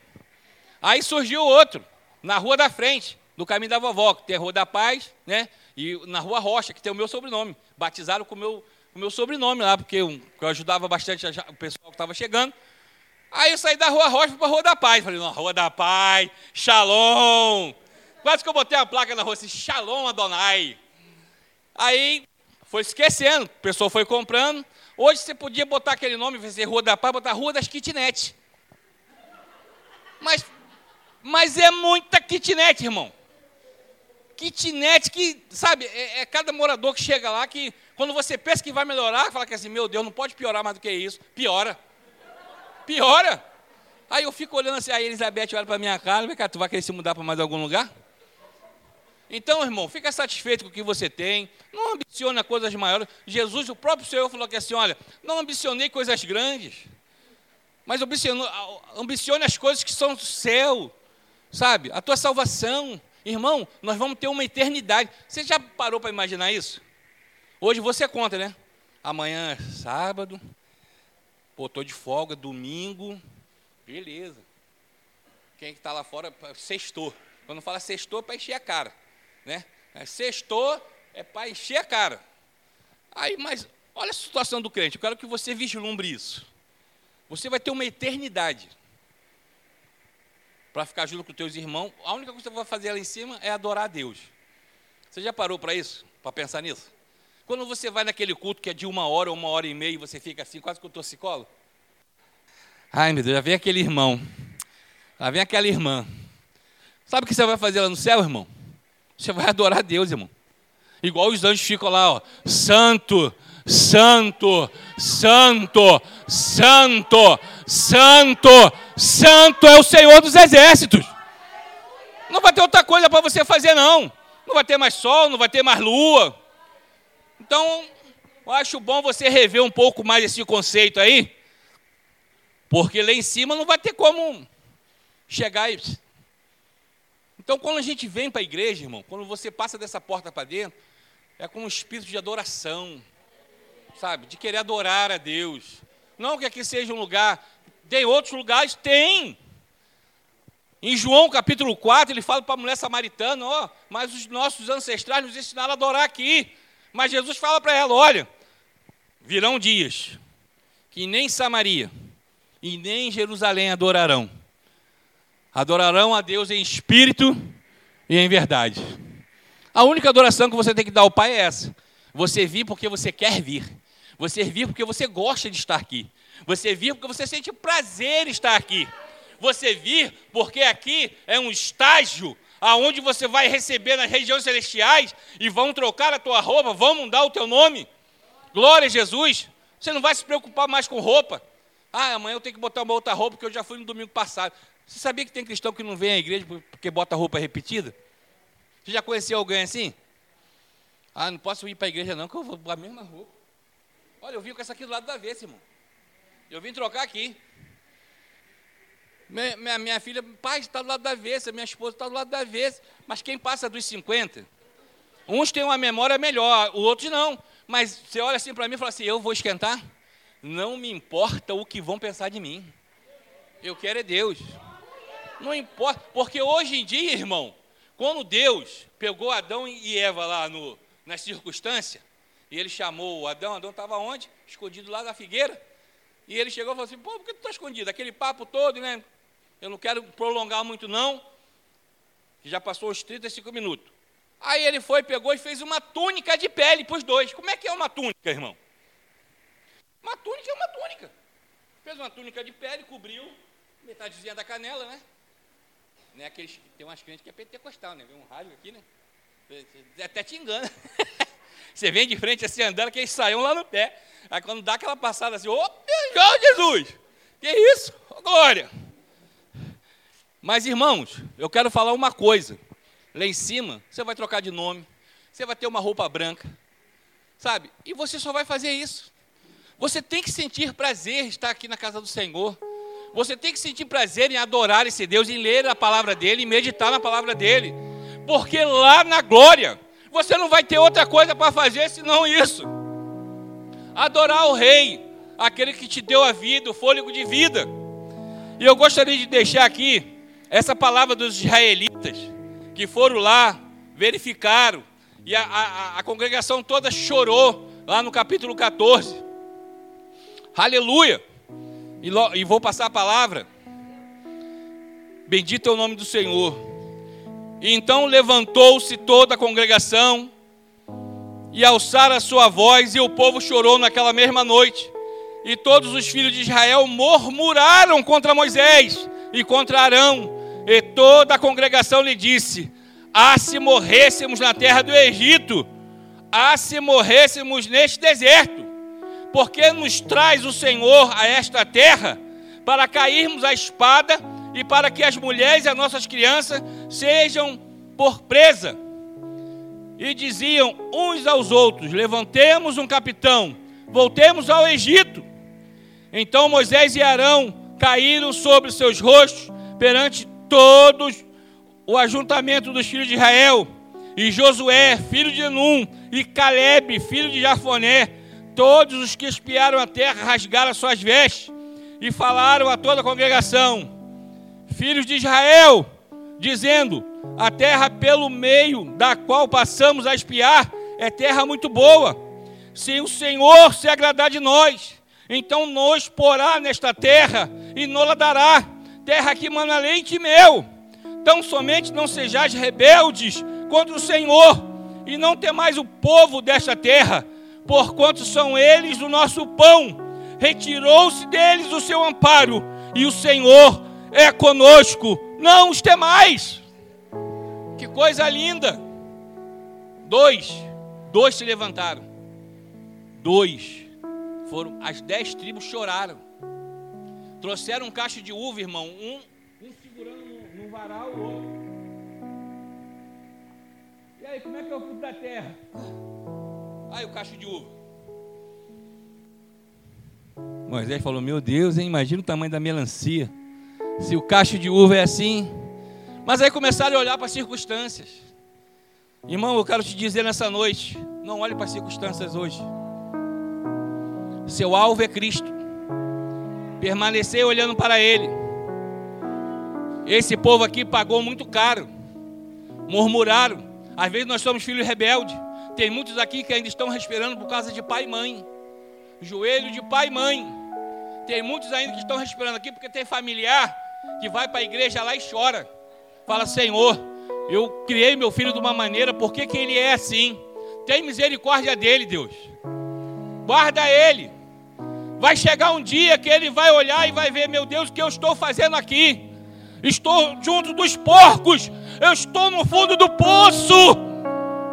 Aí surgiu outro, na rua da frente, do caminho da vovó, que tem a Rua da Paz, né? E na Rua Rocha, que tem o meu sobrenome. Batizaram com o meu o meu sobrenome lá, porque eu, eu ajudava bastante o pessoal que estava chegando. Aí eu saí da Rua Rocha para a Rua da Paz. Falei, não, Rua da Paz, Shalom. Quase que eu botei a placa na rua assim, Shalom Adonai. Aí foi esquecendo, o pessoal foi comprando. Hoje você podia botar aquele nome, fazer Rua da Paz, botar Rua das Kitnet. Mas, mas é muita kitnet, irmão. Kitnet que, sabe, é, é cada morador que chega lá que quando você pensa que vai melhorar, fala que assim, meu Deus, não pode piorar mais do que isso. Piora. Piora. Aí eu fico olhando assim, a Elizabeth olha para minha cara, cá, tu vai querer se mudar para mais algum lugar? Então, irmão, fica satisfeito com o que você tem, não ambiciona coisas maiores. Jesus, o próprio Senhor, falou que assim: olha, não ambicionei coisas grandes, mas ambicione as coisas que são do céu, sabe? A tua salvação. Irmão, nós vamos ter uma eternidade. Você já parou para imaginar isso? Hoje você conta, né? Amanhã é sábado, pô, tô de folga, domingo, beleza. Quem está lá fora, sextou. Quando fala sextou, é para encher a cara, né? É, sextou é para encher a cara. Aí, mas olha a situação do crente, eu quero que você vislumbre isso. Você vai ter uma eternidade para ficar junto com os teus irmãos. A única coisa que você vai fazer lá em cima é adorar a Deus. Você já parou para isso? Para pensar nisso? Quando você vai naquele culto que é de uma hora ou uma hora e meia e você fica assim, quase que o torcicolo. Ai, meu Deus, já vem aquele irmão. Já vem aquela irmã. Sabe o que você vai fazer lá no céu, irmão? Você vai adorar a Deus, irmão. Igual os anjos ficam lá, ó. Santo, santo, santo, santo, santo, santo é o Senhor dos exércitos. Não vai ter outra coisa para você fazer, não. Não vai ter mais sol, não vai ter mais lua. Então, eu acho bom você rever um pouco mais esse conceito aí, porque lá em cima não vai ter como chegar e. Então, quando a gente vem para a igreja, irmão, quando você passa dessa porta para dentro, é com um espírito de adoração, sabe? De querer adorar a Deus. Não que aqui seja um lugar. Tem outros lugares? Tem. Em João capítulo 4, ele fala para a mulher samaritana: Ó, oh, mas os nossos ancestrais nos ensinaram a adorar aqui. Mas Jesus fala para ela: olha, virão dias que nem Samaria e nem Jerusalém adorarão. Adorarão a Deus em espírito e em verdade. A única adoração que você tem que dar ao Pai é essa. Você vir porque você quer vir. Você vir porque você gosta de estar aqui. Você vir porque você sente prazer em estar aqui. Você vir porque aqui é um estágio aonde você vai receber nas regiões celestiais e vão trocar a tua roupa, vão mudar o teu nome. Glória a Jesus. Você não vai se preocupar mais com roupa. Ah, amanhã eu tenho que botar uma outra roupa que eu já fui no domingo passado. Você sabia que tem cristão que não vem à igreja porque bota roupa repetida? Você já conheceu alguém assim? Ah, não posso ir para a igreja não, que eu vou com a mesma roupa. Olha, eu vim com essa aqui do lado da vez, irmão. Eu vim trocar aqui. Minha, minha, filha, pai, está do lado da avessa, minha esposa está do lado da avessa. Mas quem passa dos 50? Uns têm uma memória melhor, os outros não. Mas você olha assim para mim e fala assim: eu vou esquentar? Não me importa o que vão pensar de mim. Eu quero é Deus. Não importa, porque hoje em dia, irmão, quando Deus pegou Adão e Eva lá no, na circunstância, e ele chamou Adão, Adão estava onde? Escondido lá da figueira. E ele chegou e falou assim: pô, por que tu está escondido? Aquele papo todo, né? Eu não quero prolongar muito, não. Já passou os 35 minutos. Aí ele foi, pegou e fez uma túnica de pele para os dois. Como é que é uma túnica, irmão? Fez uma túnica de pele, cobriu metadezinha da canela, né? né? Aqueles, tem umas crentes que é pentecostal, né? Vem um rádio aqui, né? Até te engana. [laughs] Você vem de frente assim andando, que eles saiam lá no pé. Aí quando dá aquela passada assim, ô oh, Jesus! Que isso? Oh, glória! Mas irmãos, eu quero falar uma coisa. Lá em cima, você vai trocar de nome, você vai ter uma roupa branca, sabe? E você só vai fazer isso. Você tem que sentir prazer estar aqui na casa do Senhor. Você tem que sentir prazer em adorar esse Deus, em ler a palavra dele, em meditar na palavra dele. Porque lá na glória, você não vai ter outra coisa para fazer senão isso. Adorar o Rei, aquele que te deu a vida, o fôlego de vida. E eu gostaria de deixar aqui essa palavra dos israelitas, que foram lá, verificaram, e a, a, a congregação toda chorou, lá no capítulo 14. Aleluia! E, lo, e vou passar a palavra. Bendito é o nome do Senhor. E então levantou-se toda a congregação e alçaram a sua voz, e o povo chorou naquela mesma noite. E todos os filhos de Israel murmuraram contra Moisés e contra Arão, e toda a congregação lhe disse: Ah, se morrêssemos na terra do Egito, ah, se morrêssemos neste deserto, porque nos traz o Senhor a esta terra para cairmos a espada e para que as mulheres e as nossas crianças sejam por presa. E diziam uns aos outros: Levantemos um capitão, voltemos ao Egito. Então Moisés e Arão caíram sobre seus rostos perante todos o ajuntamento dos filhos de Israel. E Josué, filho de Num, e Caleb, filho de Jafoné, todos os que espiaram a terra rasgaram suas vestes e falaram a toda a congregação: filhos de Israel, dizendo: A terra pelo meio da qual passamos a espiar é terra muito boa. Se o Senhor se agradar de nós, então nos porá nesta terra e nos dará, terra que mana leite e mel. Tão somente não sejais rebeldes contra o Senhor, e não temais o povo desta terra, porquanto são eles o nosso pão. Retirou-se deles o seu amparo, e o Senhor é conosco, não os temais. Que coisa linda! Dois, dois se levantaram. Dois foram, as dez tribos choraram. Trouxeram um cacho de uva, irmão, um, um segurando no, no varal, o outro. E aí, como é que é o fruto da terra? Aí o cacho de uva. Moisés falou: Meu Deus, hein? imagina o tamanho da melancia se o cacho de uva é assim. Mas aí começaram a olhar para as circunstâncias. Irmão, eu quero te dizer nessa noite: não olhe para as circunstâncias hoje. Seu alvo é Cristo. Permanecer olhando para Ele. Esse povo aqui pagou muito caro. Murmuraram. Às vezes nós somos filhos rebeldes. Tem muitos aqui que ainda estão respirando por causa de pai e mãe. Joelho de pai e mãe. Tem muitos ainda que estão respirando aqui porque tem familiar que vai para a igreja lá e chora. Fala, Senhor, eu criei meu filho de uma maneira, por que, que ele é assim? Tem misericórdia dele, Deus. Guarda ele. Vai chegar um dia que ele vai olhar e vai ver, meu Deus, o que eu estou fazendo aqui? Estou junto dos porcos, eu estou no fundo do poço.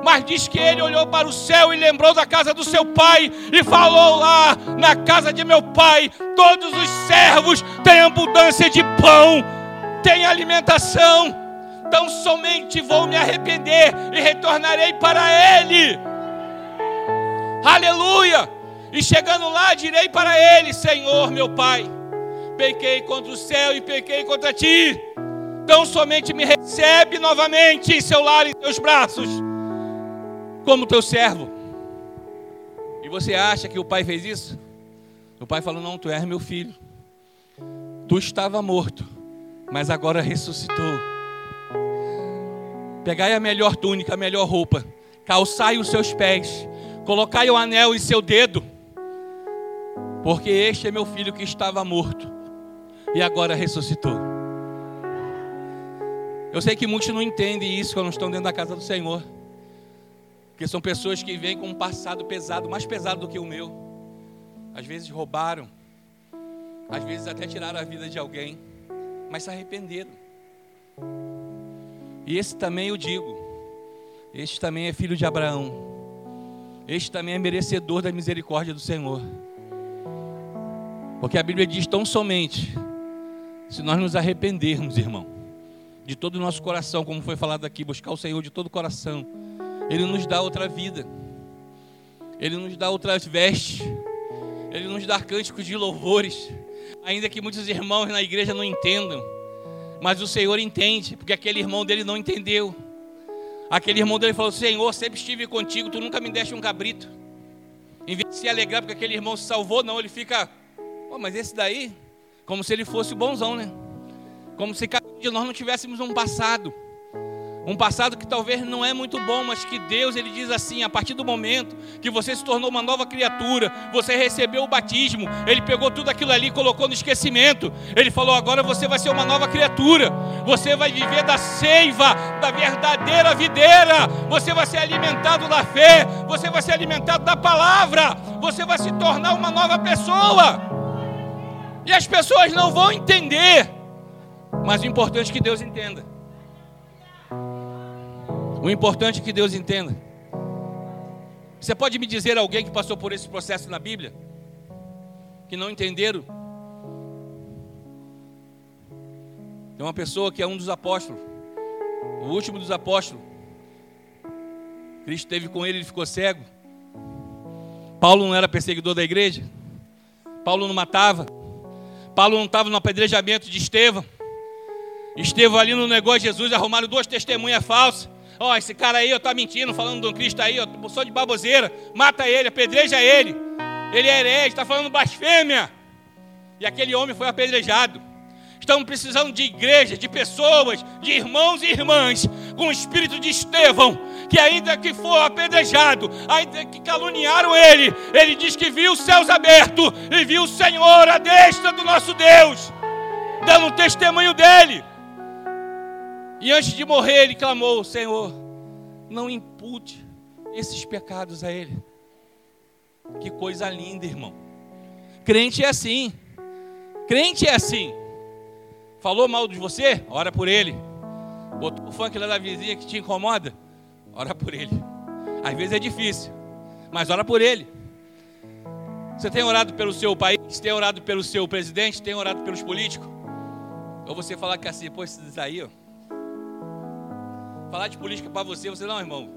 Mas diz que ele olhou para o céu e lembrou da casa do seu pai e falou lá: Na casa de meu pai, todos os servos têm abundância de pão, têm alimentação. Então somente vou me arrepender e retornarei para ele. Aleluia! E chegando lá, direi para ele: Senhor, meu pai, pequei contra o céu e pequei contra ti. Então somente me recebe novamente em seu lar e em teus braços como teu servo. E você acha que o pai fez isso? O pai falou: Não, tu és meu filho. Tu estava morto, mas agora ressuscitou. Pegai a melhor túnica, a melhor roupa, calçai os seus pés, colocai o anel em seu dedo, porque este é meu filho que estava morto e agora ressuscitou. Eu sei que muitos não entendem isso quando estão dentro da casa do Senhor. Porque são pessoas que vêm com um passado pesado, mais pesado do que o meu. Às vezes roubaram, Às vezes até tiraram a vida de alguém, mas se arrependeram. E esse também eu digo, este também é filho de Abraão. Este também é merecedor da misericórdia do Senhor. Porque a Bíblia diz tão somente, se nós nos arrependermos, irmão, de todo o nosso coração, como foi falado aqui, buscar o Senhor de todo o coração, Ele nos dá outra vida, Ele nos dá outras vestes, Ele nos dá cânticos de louvores, ainda que muitos irmãos na igreja não entendam, mas o Senhor entende, porque aquele irmão dele não entendeu. Aquele irmão dele falou: Senhor, sempre estive contigo, tu nunca me deste um cabrito. Em vez de se alegrar porque aquele irmão se salvou, não, ele fica, mas esse daí, como se ele fosse o bonzão, né? Como se cada um de nós não tivéssemos um passado. Um passado que talvez não é muito bom, mas que Deus ele diz assim: a partir do momento que você se tornou uma nova criatura, você recebeu o batismo, ele pegou tudo aquilo ali e colocou no esquecimento. Ele falou: agora você vai ser uma nova criatura, você vai viver da seiva, da verdadeira videira, você vai ser alimentado da fé, você vai ser alimentado da palavra, você vai se tornar uma nova pessoa. E as pessoas não vão entender, mas o importante é que Deus entenda. O importante é que Deus entenda. Você pode me dizer alguém que passou por esse processo na Bíblia? Que não entenderam? Tem uma pessoa que é um dos apóstolos, o último dos apóstolos. Cristo esteve com ele, ele ficou cego. Paulo não era perseguidor da igreja. Paulo não matava. Paulo não estava no apedrejamento de Estevão. Estevão ali no negócio de Jesus arrumaram duas testemunhas falsas. Ó, oh, esse cara aí, ó, tá mentindo, falando um Cristo aí, ó, só de baboseira. Mata ele, apedreja ele. Ele é herege, está falando blasfêmia. E aquele homem foi apedrejado. Estamos precisando de igrejas, de pessoas, de irmãos e irmãs com o espírito de Estevão, que ainda que for apedrejado, ainda que caluniaram ele, ele diz que viu os céus abertos e viu o Senhor à destra do nosso Deus, dando um testemunho dele. E antes de morrer, ele clamou: Senhor, não impute esses pecados a ele. Que coisa linda, irmão. Crente é assim. Crente é assim. Falou mal de você? Ora por ele. Botou o funk lá da vizinha que te incomoda? Ora por ele. Às vezes é difícil, mas ora por ele. Você tem orado pelo seu país? Tem orado pelo seu presidente? Tem orado pelos políticos? Ou você falar que assim, pô, esses aí, ó, Falar de política para você, você não, irmão.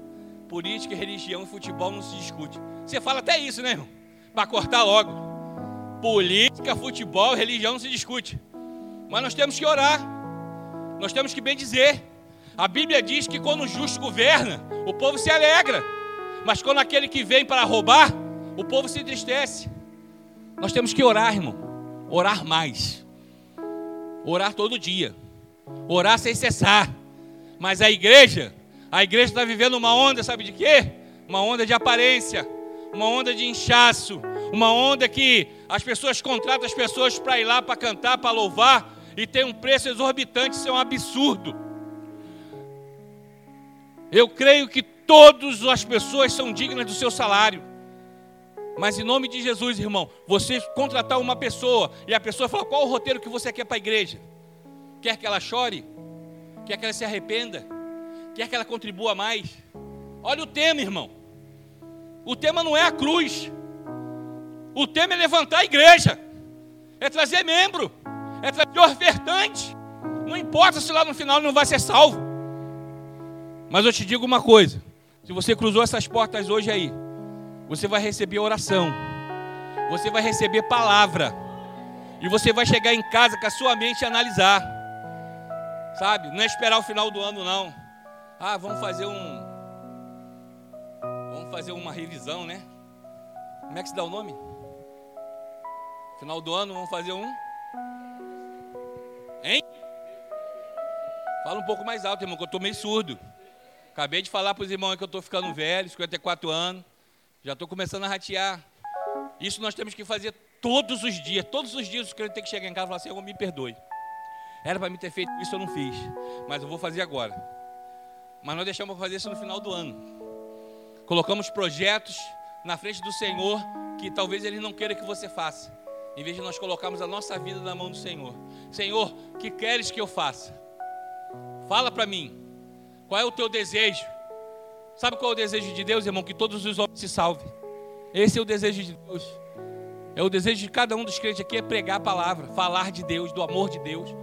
Política, religião e futebol não se discute. Você fala até isso, né, irmão? Para cortar logo. Política, futebol, religião não se discute. Mas nós temos que orar. Nós temos que bem dizer. A Bíblia diz que quando o justo governa, o povo se alegra. Mas quando aquele que vem para roubar, o povo se entristece. Nós temos que orar, irmão. Orar mais. Orar todo dia. Orar sem cessar. Mas a igreja, a igreja está vivendo uma onda, sabe de quê? Uma onda de aparência, uma onda de inchaço, uma onda que as pessoas contratam as pessoas para ir lá para cantar, para louvar, e tem um preço exorbitante, isso é um absurdo. Eu creio que todas as pessoas são dignas do seu salário. Mas em nome de Jesus, irmão, você contratar uma pessoa e a pessoa fala qual o roteiro que você quer para a igreja? Quer que ela chore? Quer que ela se arrependa? Quer que ela contribua mais? Olha o tema, irmão. O tema não é a cruz. O tema é levantar a igreja. É trazer membro. É trazer ofertante. Não importa se lá no final não vai ser salvo. Mas eu te digo uma coisa. Se você cruzou essas portas hoje aí, você vai receber oração. Você vai receber palavra. E você vai chegar em casa com a sua mente analisar. Sabe? Não é esperar o final do ano, não. Ah, vamos fazer um. Vamos fazer uma revisão, né? Como é que se dá o nome? Final do ano, vamos fazer um. Hein? Fala um pouco mais alto, irmão, que eu estou meio surdo. Acabei de falar para os irmãos que eu estou ficando velho, 54 anos. Já estou começando a ratear. Isso nós temos que fazer todos os dias. Todos os dias o crente tem que chegar em casa e falar assim: Eu me perdoe. Era para me ter feito isso, eu não fiz. Mas eu vou fazer agora. Mas nós deixamos fazer isso no final do ano. Colocamos projetos na frente do Senhor que talvez Ele não queira que você faça. Em vez de nós colocarmos a nossa vida na mão do Senhor. Senhor, que queres que eu faça? Fala para mim. Qual é o teu desejo? Sabe qual é o desejo de Deus, irmão? Que todos os homens se salvem. Esse é o desejo de Deus. É o desejo de cada um dos crentes aqui é pregar a palavra, falar de Deus, do amor de Deus,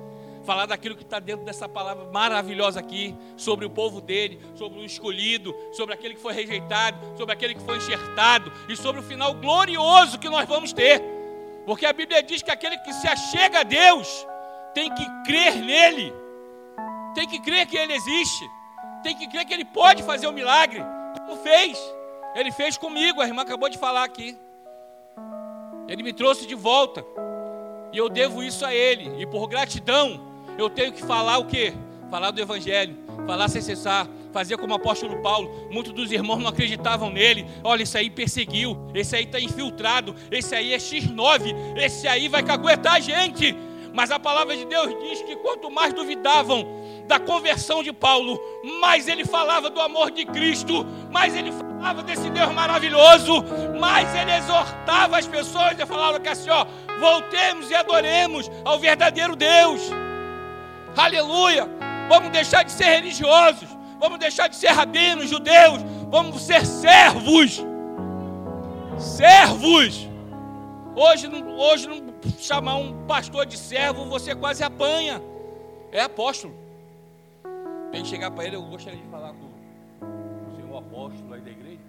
falar daquilo que está dentro dessa palavra maravilhosa aqui, sobre o povo dele, sobre o escolhido, sobre aquele que foi rejeitado, sobre aquele que foi enxertado e sobre o final glorioso que nós vamos ter. Porque a Bíblia diz que aquele que se achega a Deus tem que crer nele, tem que crer que ele existe, tem que crer que ele pode fazer o um milagre, como fez. Ele fez comigo, a irmã acabou de falar aqui. Ele me trouxe de volta. E eu devo isso a Ele. E por gratidão, eu tenho que falar o quê? Falar do Evangelho, falar sem cessar, fazer como o apóstolo Paulo. Muitos dos irmãos não acreditavam nele. Olha, esse aí perseguiu, esse aí está infiltrado, esse aí é X9, esse aí vai caguetar a gente. Mas a palavra de Deus diz que quanto mais duvidavam da conversão de Paulo, mais ele falava do amor de Cristo, mais ele falava desse Deus maravilhoso, mais ele exortava as pessoas e falava que assim, ó, voltemos e adoremos ao verdadeiro Deus. Aleluia! Vamos deixar de ser religiosos, vamos deixar de ser rabinos, judeus, vamos ser servos. Servos. Hoje, hoje não chamar um pastor de servo, você quase apanha. É apóstolo. Tem que chegar para ele, eu gostaria de falar com o senhor apóstolo aí da igreja.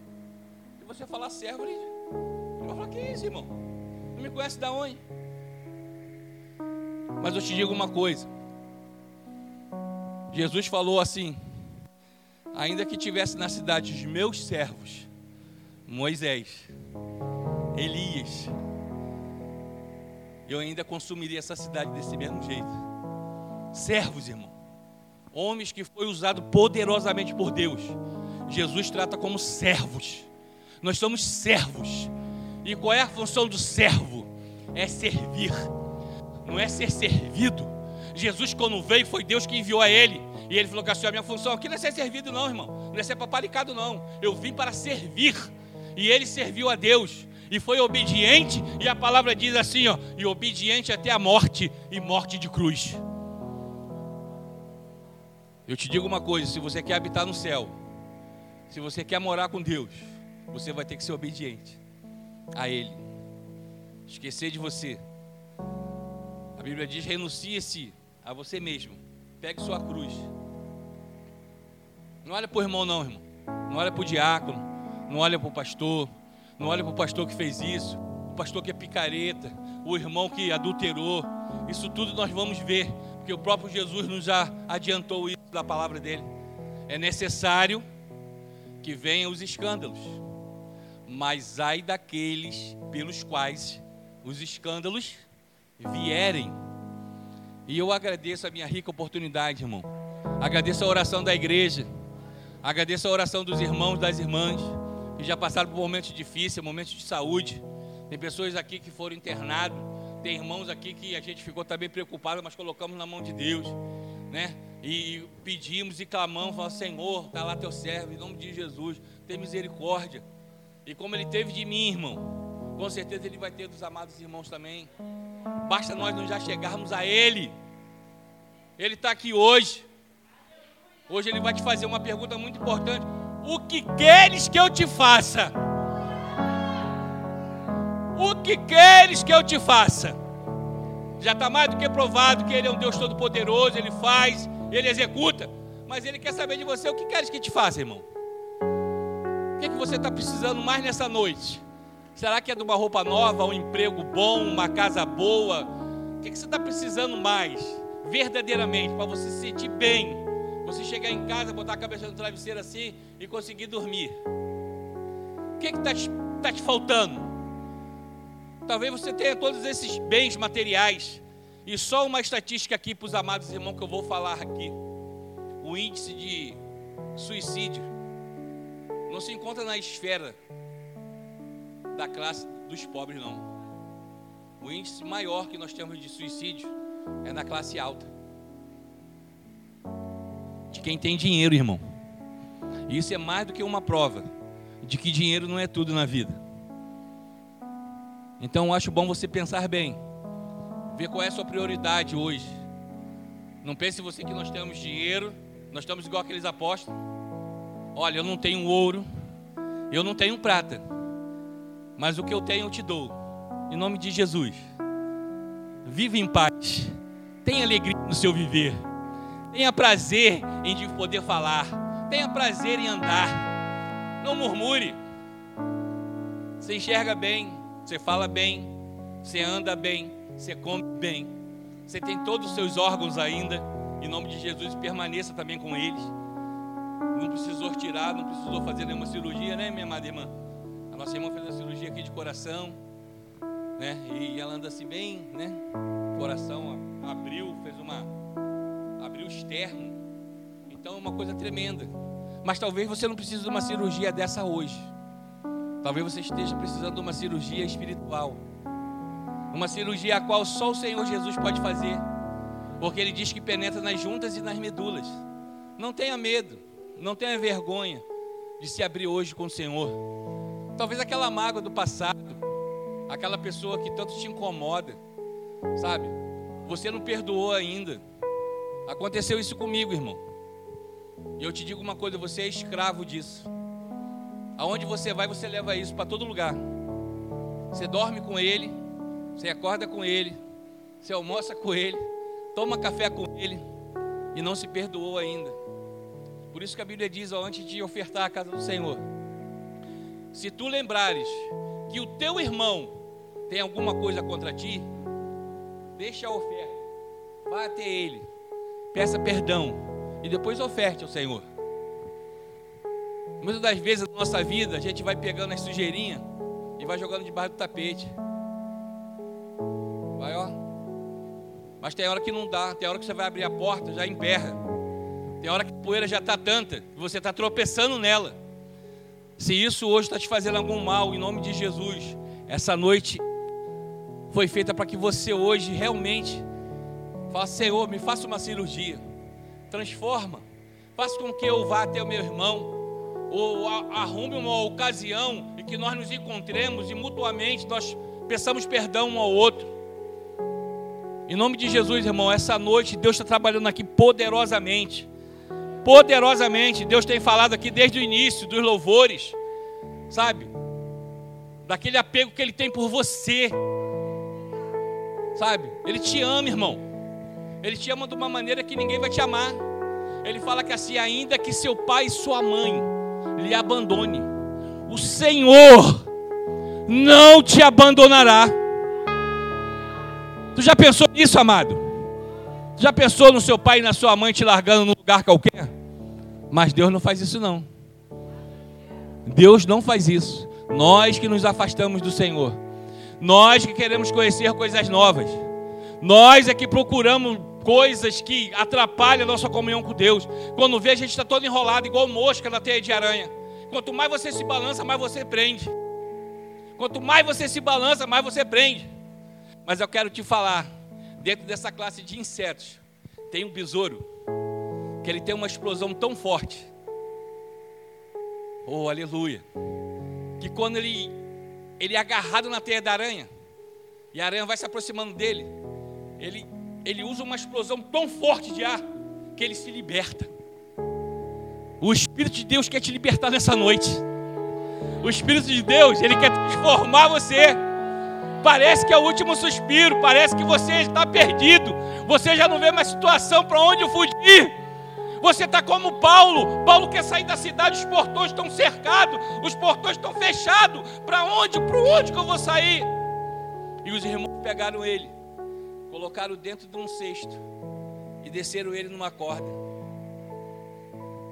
E você falar servo, ele, ele vai falar, que é isso, irmão? Não me conhece da onde? Mas eu te digo uma coisa. Jesus falou assim: ainda que tivesse na cidade os meus servos, Moisés, Elias, eu ainda consumiria essa cidade desse mesmo jeito. Servos, irmão. Homens que foi usado poderosamente por Deus. Jesus trata como servos. Nós somos servos. E qual é a função do servo? É servir. Não é ser servido. Jesus, quando veio, foi Deus que enviou a ele. E ele falou que assim, a minha função aqui não é ser servido, não, irmão. Não é ser paparicado, não. Eu vim para servir. E ele serviu a Deus e foi obediente, e a palavra diz assim, ó, e obediente até a morte e morte de cruz. Eu te digo uma coisa, se você quer habitar no céu, se você quer morar com Deus, você vai ter que ser obediente a ele. Esquecer de você. A Bíblia diz: renuncie-se a você mesmo. Pegue sua cruz. Não olha para o irmão, não, irmão. Não olha para o diácono. Não olha para o pastor. Não olha para o pastor que fez isso, o pastor que é picareta, o irmão que adulterou. Isso tudo nós vamos ver, porque o próprio Jesus nos já adiantou isso da palavra dele. É necessário que venham os escândalos, mas ai daqueles pelos quais os escândalos vierem. E eu agradeço a minha rica oportunidade, irmão. Agradeço a oração da igreja. Agradeço a oração dos irmãos, das irmãs que já passaram por momentos difíceis, momentos de saúde. Tem pessoas aqui que foram internados, tem irmãos aqui que a gente ficou também preocupado, mas colocamos na mão de Deus, né? E pedimos e clamamos, falamos, Senhor, está lá teu servo, em nome de Jesus, tem misericórdia. E como ele teve de mim, irmão, com certeza ele vai ter dos amados irmãos também. Basta nós não já chegarmos a ele. Ele está aqui hoje. Hoje ele vai te fazer uma pergunta muito importante o que queres que eu te faça? O que queres que eu te faça? Já está mais do que provado que Ele é um Deus todo-poderoso, Ele faz, Ele executa. Mas Ele quer saber de você o que queres que te faça, irmão. O que, é que você está precisando mais nessa noite? Será que é de uma roupa nova, um emprego bom, uma casa boa? O que, é que você está precisando mais, verdadeiramente, para você se sentir bem? Você chegar em casa, botar a cabeça no travesseiro assim e conseguir dormir. O que está te, tá te faltando? Talvez você tenha todos esses bens materiais. E só uma estatística aqui para os amados irmãos que eu vou falar aqui. O índice de suicídio não se encontra na esfera da classe dos pobres, não. O índice maior que nós temos de suicídio é na classe alta quem tem dinheiro, irmão. Isso é mais do que uma prova de que dinheiro não é tudo na vida. Então acho bom você pensar bem, ver qual é a sua prioridade hoje. Não pense você que nós temos dinheiro, nós estamos igual aqueles apóstolos. Olha, eu não tenho ouro, eu não tenho prata, mas o que eu tenho eu te dou. Em nome de Jesus. Vive em paz. Tenha alegria no seu viver. Tenha prazer em poder falar. Tenha prazer em andar. Não murmure. Você enxerga bem, você fala bem, você anda bem, você come bem. Você tem todos os seus órgãos ainda. Em nome de Jesus, permaneça também com eles. Não precisou tirar, não precisou fazer nenhuma cirurgia, né, minha amada irmã? A nossa irmã fez a cirurgia aqui de coração, né? E ela anda assim bem, né? Coração abriu, fez uma o externo. Então é uma coisa tremenda. Mas talvez você não precise de uma cirurgia dessa hoje. Talvez você esteja precisando de uma cirurgia espiritual. Uma cirurgia a qual só o Senhor Jesus pode fazer. Porque ele diz que penetra nas juntas e nas medulas. Não tenha medo, não tenha vergonha de se abrir hoje com o Senhor. Talvez aquela mágoa do passado, aquela pessoa que tanto te incomoda, sabe? Você não perdoou ainda. Aconteceu isso comigo, irmão. E eu te digo uma coisa: você é escravo disso. Aonde você vai, você leva isso para todo lugar. Você dorme com ele, você acorda com ele, você almoça com ele, toma café com ele e não se perdoou ainda. Por isso que a Bíblia diz, ó, antes de ofertar a casa do Senhor, se tu lembrares que o teu irmão tem alguma coisa contra ti, deixa a oferta, vá até ele, peça perdão e depois oferte ao Senhor. Muitas das vezes na nossa vida a gente vai pegando as sujeirinhas e vai jogando debaixo do tapete. Vai, ó. Mas tem hora que não dá, tem hora que você vai abrir a porta, já emperra. Tem hora que a poeira já está tanta, você está tropeçando nela. Se isso hoje está te fazendo algum mal, em nome de Jesus, essa noite foi feita para que você hoje realmente faça, Senhor, me faça uma cirurgia, transforma, faça com que eu vá até o meu irmão, ou arrume uma ocasião e que nós nos encontremos e mutuamente nós peçamos perdão um ao outro. Em nome de Jesus, irmão, essa noite Deus está trabalhando aqui poderosamente. Poderosamente, Deus tem falado aqui desde o início dos louvores, sabe? Daquele apego que Ele tem por você, sabe? Ele te ama, irmão. Ele te ama de uma maneira que ninguém vai te amar. Ele fala que assim, ainda que seu pai e sua mãe lhe abandone, o Senhor não te abandonará. Tu já pensou nisso, amado? Tu já pensou no seu pai e na sua mãe te largando num lugar qualquer? Mas Deus não faz isso não. Deus não faz isso. Nós que nos afastamos do Senhor. Nós que queremos conhecer coisas novas. Nós é que procuramos coisas que atrapalham a nossa comunhão com Deus. Quando vê, a gente está todo enrolado, igual mosca na teia de aranha. Quanto mais você se balança, mais você prende. Quanto mais você se balança, mais você prende. Mas eu quero te falar, dentro dessa classe de insetos, tem um besouro que ele tem uma explosão tão forte. Oh, aleluia. Que quando ele ele é agarrado na teia da aranha, e a aranha vai se aproximando dele, ele ele usa uma explosão tão forte de ar que ele se liberta. O Espírito de Deus quer te libertar nessa noite. O Espírito de Deus, ele quer transformar você. Parece que é o último suspiro, parece que você está perdido. Você já não vê mais situação para onde fugir. Você está como Paulo. Paulo quer sair da cidade, os portões estão cercados, os portões estão fechados. Para onde? Para onde que eu vou sair? E os irmãos pegaram ele colocaram dentro de um cesto e desceram ele numa corda.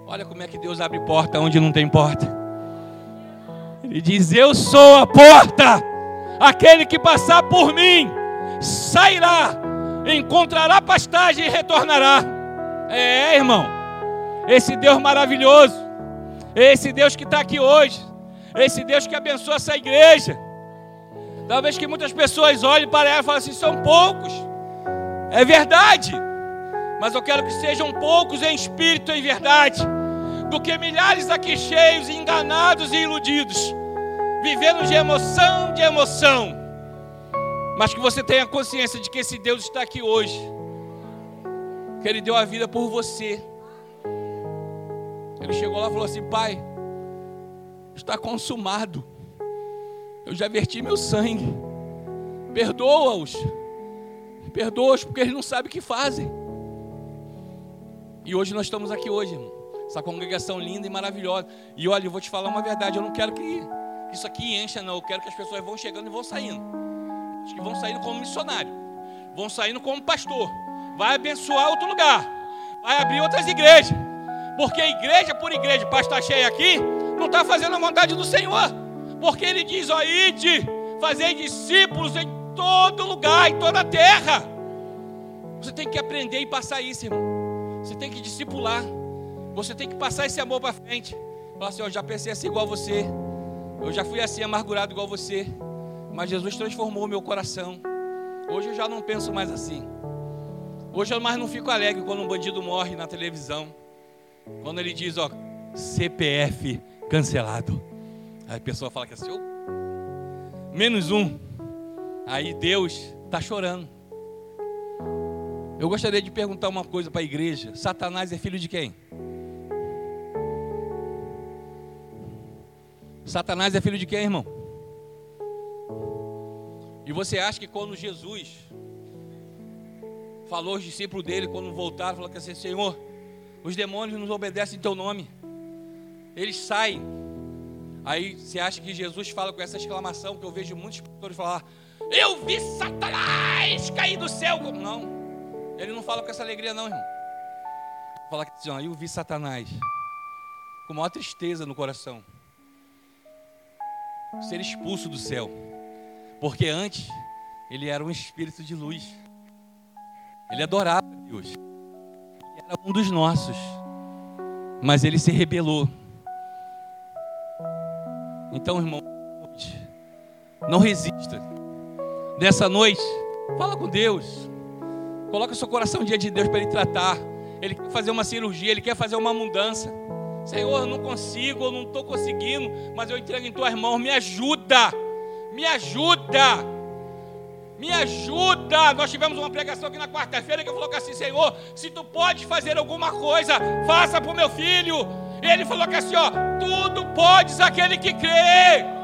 Olha como é que Deus abre porta onde não tem porta. Ele diz: Eu sou a porta. Aquele que passar por mim sairá, encontrará pastagem e retornará. É, irmão, esse Deus maravilhoso, esse Deus que está aqui hoje, esse Deus que abençoa essa igreja. Talvez que muitas pessoas olhem para ela e falem assim: são poucos. É verdade. Mas eu quero que sejam poucos em espírito e verdade, do que milhares aqui cheios, enganados e iludidos, vivendo de emoção de emoção. Mas que você tenha consciência de que esse Deus está aqui hoje. Que Ele deu a vida por você. Ele chegou lá e falou assim: Pai, está consumado. Eu já verti meu sangue. Perdoa-os. Perdoa-os porque eles não sabem o que fazem. E hoje nós estamos aqui hoje, irmão. Essa congregação linda e maravilhosa. E olha, eu vou te falar uma verdade, eu não quero que isso aqui encha, não. Eu quero que as pessoas vão chegando e vão saindo. Acho que vão saindo como missionário. Vão saindo como pastor. Vai abençoar outro lugar. Vai abrir outras igrejas. Porque igreja por igreja, para estar cheia aqui, não está fazendo a vontade do Senhor. Porque ele diz, ó, ide, fazer discípulos em todo lugar, em toda a terra. Você tem que aprender e passar isso, irmão. Você tem que discipular. Você tem que passar esse amor para frente. Falar assim, ó, já pensei assim igual você. Eu já fui assim amargurado igual você. Mas Jesus transformou meu coração. Hoje eu já não penso mais assim. Hoje eu mais não fico alegre quando um bandido morre na televisão. Quando ele diz, ó, CPF cancelado. Aí a pessoa fala que é oh, menos um. Aí Deus está chorando. Eu gostaria de perguntar uma coisa para a igreja: Satanás é filho de quem? Satanás é filho de quem, irmão? E você acha que quando Jesus falou aos discípulos dele, quando voltaram, falou que assim: Senhor, os demônios nos obedecem em teu nome. Eles saem. Aí você acha que Jesus fala com essa exclamação que eu vejo muitos pastores falar: Eu vi Satanás cair do céu. Não. Ele não fala com essa alegria, não, irmão. Fala que assim, eu vi Satanás com maior tristeza no coração ser expulso do céu. Porque antes ele era um espírito de luz. Ele adorava Deus. Ele era um dos nossos. Mas ele se rebelou. Então, irmão, não resista. Nessa noite, fala com Deus. Coloca seu coração diante de Deus para ele tratar. Ele quer fazer uma cirurgia, ele quer fazer uma mudança. Senhor, eu não consigo, eu não estou conseguindo, mas eu entrego em tuas mãos, me ajuda, me ajuda, me ajuda. Nós tivemos uma pregação aqui na quarta-feira que falou assim: Senhor, se tu pode fazer alguma coisa, faça para o meu filho. E ele falou assim: ó, tudo podes aquele que crê.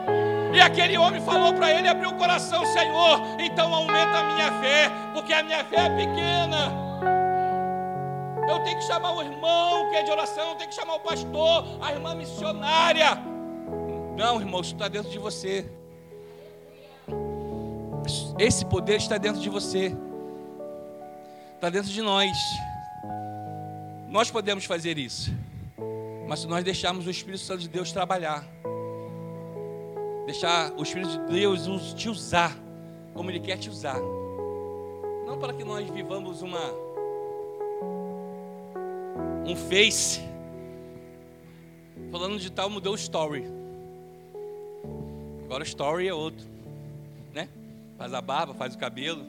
E aquele homem falou para ele, abriu o coração, Senhor, então aumenta a minha fé, porque a minha fé é pequena. Eu tenho que chamar o irmão que é de oração, eu tenho que chamar o pastor, a irmã missionária. Não, irmão, isso está dentro de você. Esse poder está dentro de você. Está dentro de nós. Nós podemos fazer isso. Mas se nós deixarmos o Espírito Santo de Deus trabalhar, deixar o Espírito de Deus te usar como Ele quer te usar, não para que nós vivamos uma um Face. Falando de tal, mudou o Story. Agora o Story é outro. Né? Faz a barba, faz o cabelo.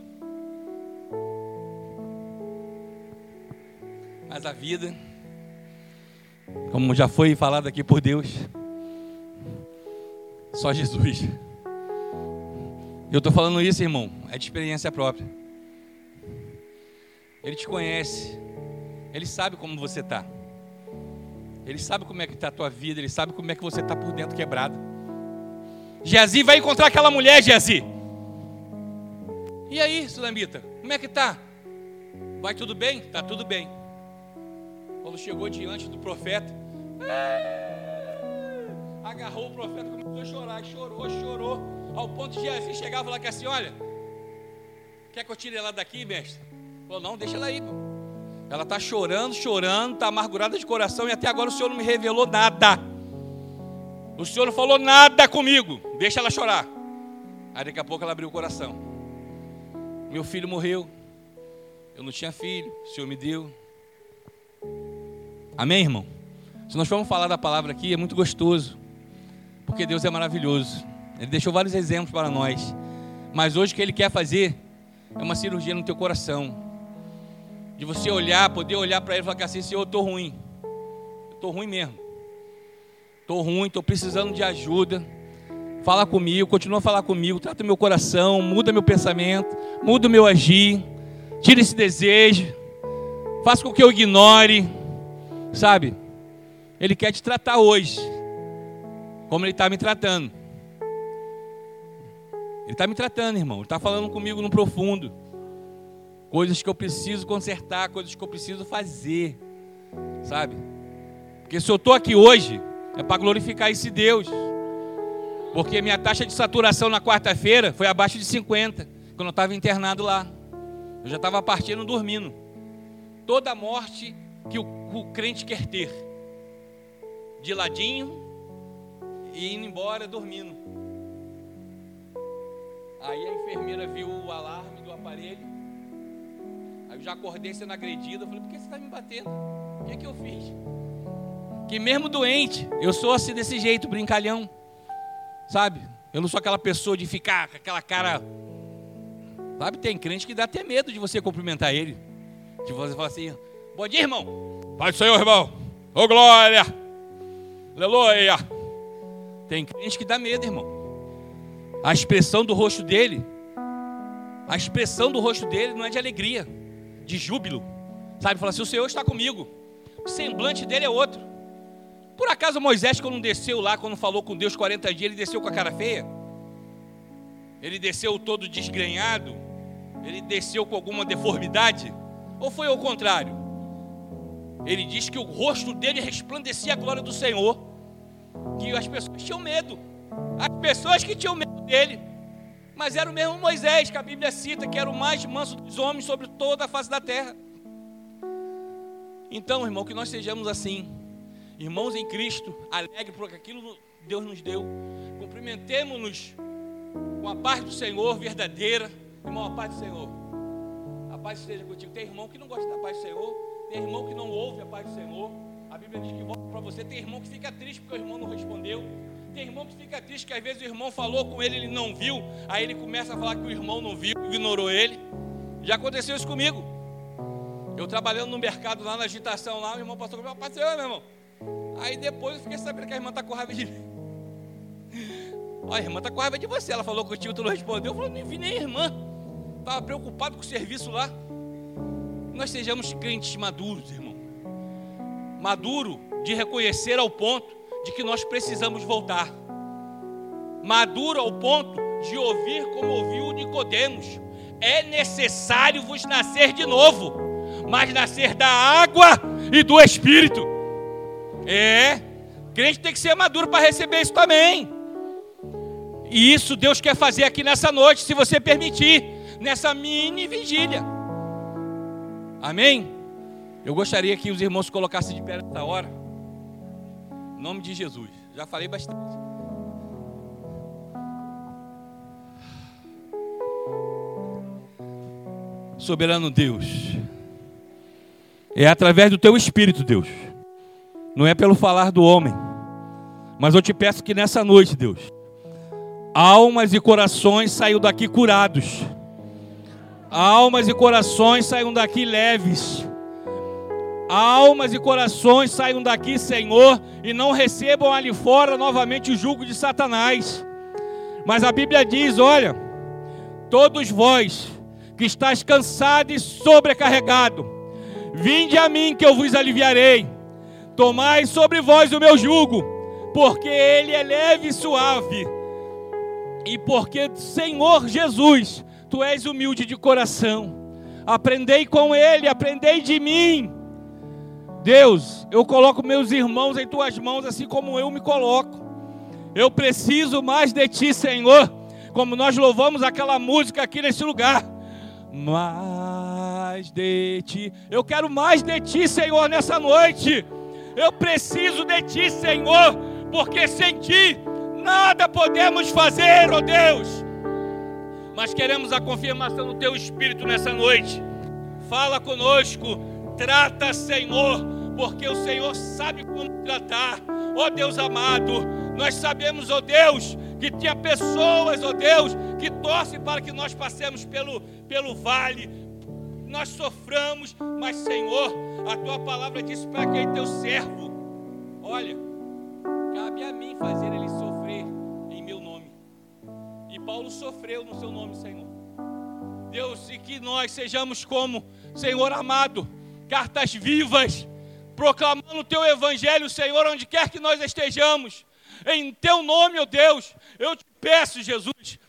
Mas a vida, como já foi falado aqui por Deus, só Jesus. Eu estou falando isso, irmão, é de experiência própria. Ele te conhece. Ele sabe como você está. Ele sabe como é que está a tua vida. Ele sabe como é que você está por dentro quebrado. Geazi vai encontrar aquela mulher, Geazi. E aí, Sulamita, como é que está? Vai tudo bem? Está tudo bem. Quando chegou diante do profeta, agarrou o profeta, começou a chorar, chorou, chorou, ao ponto de Geazi chegar e falar que assim, olha, quer que eu tire ela daqui, mestre? Falou, não, deixa ela aí, pô. Ela está chorando, chorando, está amargurada de coração e até agora o Senhor não me revelou nada. O Senhor não falou nada comigo. Deixa ela chorar. Aí daqui a pouco ela abriu o coração. Meu filho morreu. Eu não tinha filho. O Senhor me deu. Amém, irmão? Se nós formos falar da palavra aqui, é muito gostoso. Porque Deus é maravilhoso. Ele deixou vários exemplos para nós. Mas hoje o que Ele quer fazer é uma cirurgia no teu coração de você olhar, poder olhar para ele e falar assim, Senhor, eu estou ruim. Estou ruim mesmo. Estou ruim, estou precisando de ajuda. Fala comigo, continua a falar comigo, trata meu coração, muda meu pensamento, muda o meu agir, tira esse desejo, faça com que eu ignore, sabe? Ele quer te tratar hoje, como ele está me tratando. Ele está me tratando, irmão. Ele está falando comigo no profundo. Coisas que eu preciso consertar, coisas que eu preciso fazer. Sabe? Porque se eu estou aqui hoje, é para glorificar esse Deus. Porque minha taxa de saturação na quarta-feira foi abaixo de 50, quando eu estava internado lá. Eu já estava partindo dormindo. Toda morte que o, o crente quer ter. De ladinho e indo embora dormindo. Aí a enfermeira viu o alarme do aparelho. Aí eu já acordei sendo agredido. Eu falei, por que você está me batendo? O que é que eu fiz? Que mesmo doente, eu sou assim desse jeito, brincalhão. Sabe? Eu não sou aquela pessoa de ficar com aquela cara. Sabe, tem crente que dá até medo de você cumprimentar ele. De você falar assim: Bom dia, irmão. Pai do Senhor, irmão. Ô glória. Aleluia. Tem crente que dá medo, irmão. A expressão do rosto dele, a expressão do rosto dele não é de alegria, de júbilo. Sabe, fala assim: o Senhor está comigo. O semblante dele é outro. Por acaso Moisés, quando desceu lá, quando falou com Deus 40 dias, ele desceu com a cara feia? Ele desceu todo desgrenhado? Ele desceu com alguma deformidade? Ou foi ao contrário? Ele diz que o rosto dele resplandecia a glória do Senhor, que as pessoas tinham medo. As pessoas que tinham medo dele. Mas era o mesmo Moisés que a Bíblia cita, que era o mais manso dos homens sobre toda a face da terra. Então, irmão, que nós sejamos assim, irmãos em Cristo, alegre por aquilo que Deus nos deu. Cumprimentemos-nos com a paz do Senhor verdadeira. Irmão, a paz do Senhor. A paz esteja contigo. Tem irmão que não gosta da paz do Senhor, tem irmão que não ouve a paz do Senhor. A Bíblia diz que volta para você. Tem irmão que fica triste porque o irmão não respondeu. Tem irmão que fica triste que às vezes o irmão falou com ele, ele não viu, aí ele começa a falar que o irmão não viu, ignorou ele. Já aconteceu isso comigo. Eu trabalhando no mercado lá na agitação lá, o irmão passou comigo, passeio, meu irmão. Aí depois eu fiquei sabendo que a irmã está com raiva de [laughs] mim. Olha, a irmã está com raiva de você. Ela falou contigo, tu não respondeu. Eu falei, nem vi nem a irmã. Estava preocupado com o serviço lá. Nós sejamos crentes maduros, irmão. Maduro de reconhecer ao ponto de que nós precisamos voltar. Maduro ao ponto de ouvir como ouviu Nicodemos. É necessário vos nascer de novo, mas nascer da água e do Espírito. É, crente tem que ser maduro para receber isso também. E isso Deus quer fazer aqui nessa noite, se você permitir, nessa mini vigília. Amém? Eu gostaria que os irmãos colocassem de pé nessa hora. Em nome de Jesus. Já falei bastante. Soberano Deus. É através do teu espírito, Deus. Não é pelo falar do homem. Mas eu te peço que nessa noite, Deus, almas e corações saiam daqui curados. Almas e corações saiam daqui leves almas e corações saiam daqui, Senhor, e não recebam ali fora novamente o jugo de Satanás. Mas a Bíblia diz: olha, todos vós que estáis cansado e sobrecarregado, vinde a mim que eu vos aliviarei. Tomai sobre vós o meu jugo, porque ele é leve e suave. E porque, Senhor Jesus, tu és humilde de coração. Aprendei com ele, aprendei de mim Deus, eu coloco meus irmãos em tuas mãos, assim como eu me coloco. Eu preciso mais de ti, Senhor, como nós louvamos aquela música aqui nesse lugar. Mais de ti. Eu quero mais de ti, Senhor, nessa noite. Eu preciso de ti, Senhor, porque sem ti nada podemos fazer, ó oh Deus. Mas queremos a confirmação do teu espírito nessa noite. Fala conosco, trata, Senhor porque o Senhor sabe como tratar. Ó oh Deus amado, nós sabemos, ó oh Deus, que tinha pessoas, ó oh Deus, que torcem para que nós passemos pelo, pelo vale. Nós soframos, mas Senhor, a tua palavra disse para quem teu servo: Olha, cabe a mim fazer ele sofrer em meu nome. Paulo sofreu no seu nome, Senhor. Deus, e que nós sejamos como, Senhor amado, cartas vivas, proclamando o teu evangelho, Senhor, onde quer que nós estejamos. Em teu nome, ó oh Deus, eu te peço, Jesus,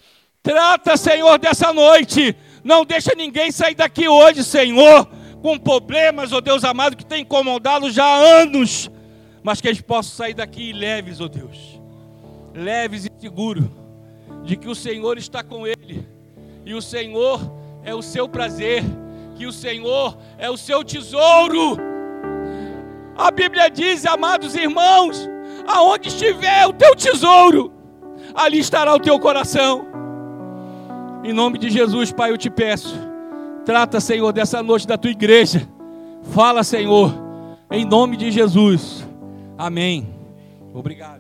trata, Senhor, dessa noite. Não deixa ninguém sair daqui hoje, Senhor, com problemas, ó oh Deus amado, que tem incomodado já há anos. Mas que eles possam sair daqui leves, ó oh Deus. Leves e seguros de que o Senhor está com ele. E o Senhor é o seu prazer, que o Senhor é o seu tesouro. A Bíblia diz, amados irmãos, aonde estiver o teu tesouro, ali estará o teu coração. Em nome de Jesus, Pai, eu te peço, trata, Senhor, dessa noite da tua igreja. Fala, Senhor, em nome de Jesus. Amém. Obrigado.